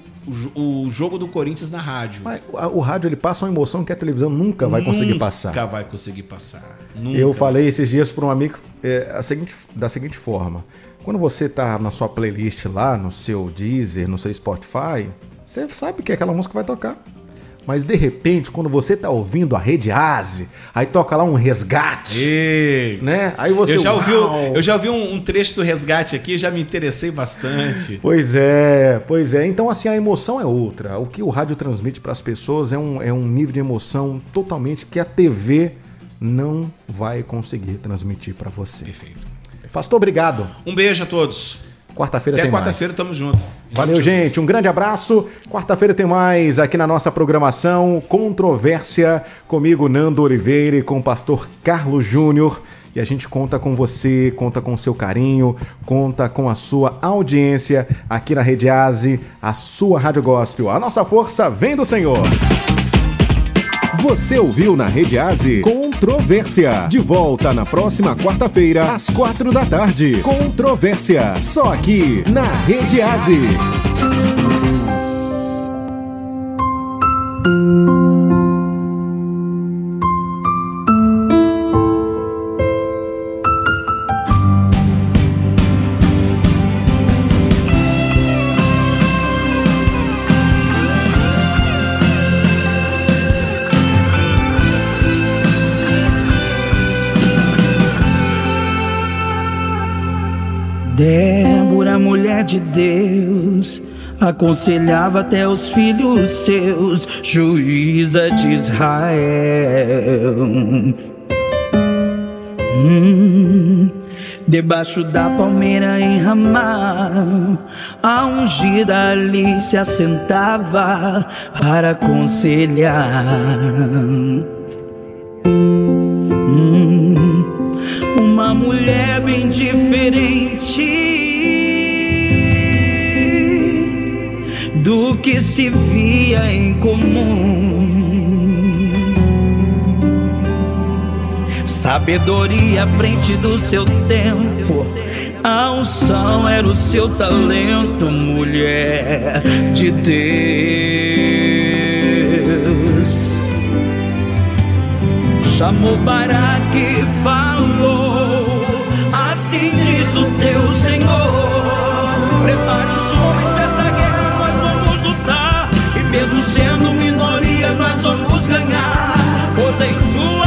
o, o jogo do Corinthians na rádio. Mas o, o rádio ele passa uma emoção que a televisão nunca vai conseguir passar. Nunca vai conseguir passar. Nunca. Eu falei esses dias para um amigo é, seguinte- da seguinte forma: quando você tá na sua playlist lá, no seu Deezer, no seu Spotify, você sabe que aquela música vai tocar. Mas de repente, quando você tá ouvindo a Rede Aze, aí toca lá um resgate, né? Aí você eu já ouvi, eu já ouvi um, um trecho do resgate aqui, já me interessei bastante. Pois é, pois é. Então, assim, a emoção é outra. O que o rádio transmite para as pessoas é um, é um nível de emoção totalmente que a TV não vai conseguir transmitir para você. Perfeito. Pastor, obrigado. Um beijo a todos. Quarta-feira Até tem mais. quarta-feira, tamo junto. Valeu, gente. Um grande abraço. Quarta-feira tem mais aqui na nossa programação. Controvérsia comigo, Nando Oliveira, e com o pastor Carlos Júnior. E a gente conta com você, conta com o seu carinho, conta com a sua audiência aqui na Rede Aze, a sua Rádio Gospel. A nossa força vem do Senhor. Você ouviu na Rede Aze Controvérsia. De volta na próxima quarta-feira, às quatro da tarde. Controvérsia. Só aqui na Rede Aze. Deus, aconselhava até os filhos seus, juíza de Israel. Hum, debaixo da palmeira em Ramá, a ungida ali se assentava para aconselhar. Hum, uma mulher bem diferente do que se via em comum. Sabedoria à frente do seu tempo, a unção era o seu talento, mulher de Deus chamou Baraque e falou: Assim diz o teu Senhor. Prepare Mesmo sendo minoria, nós vamos ganhar. Pois em tudo.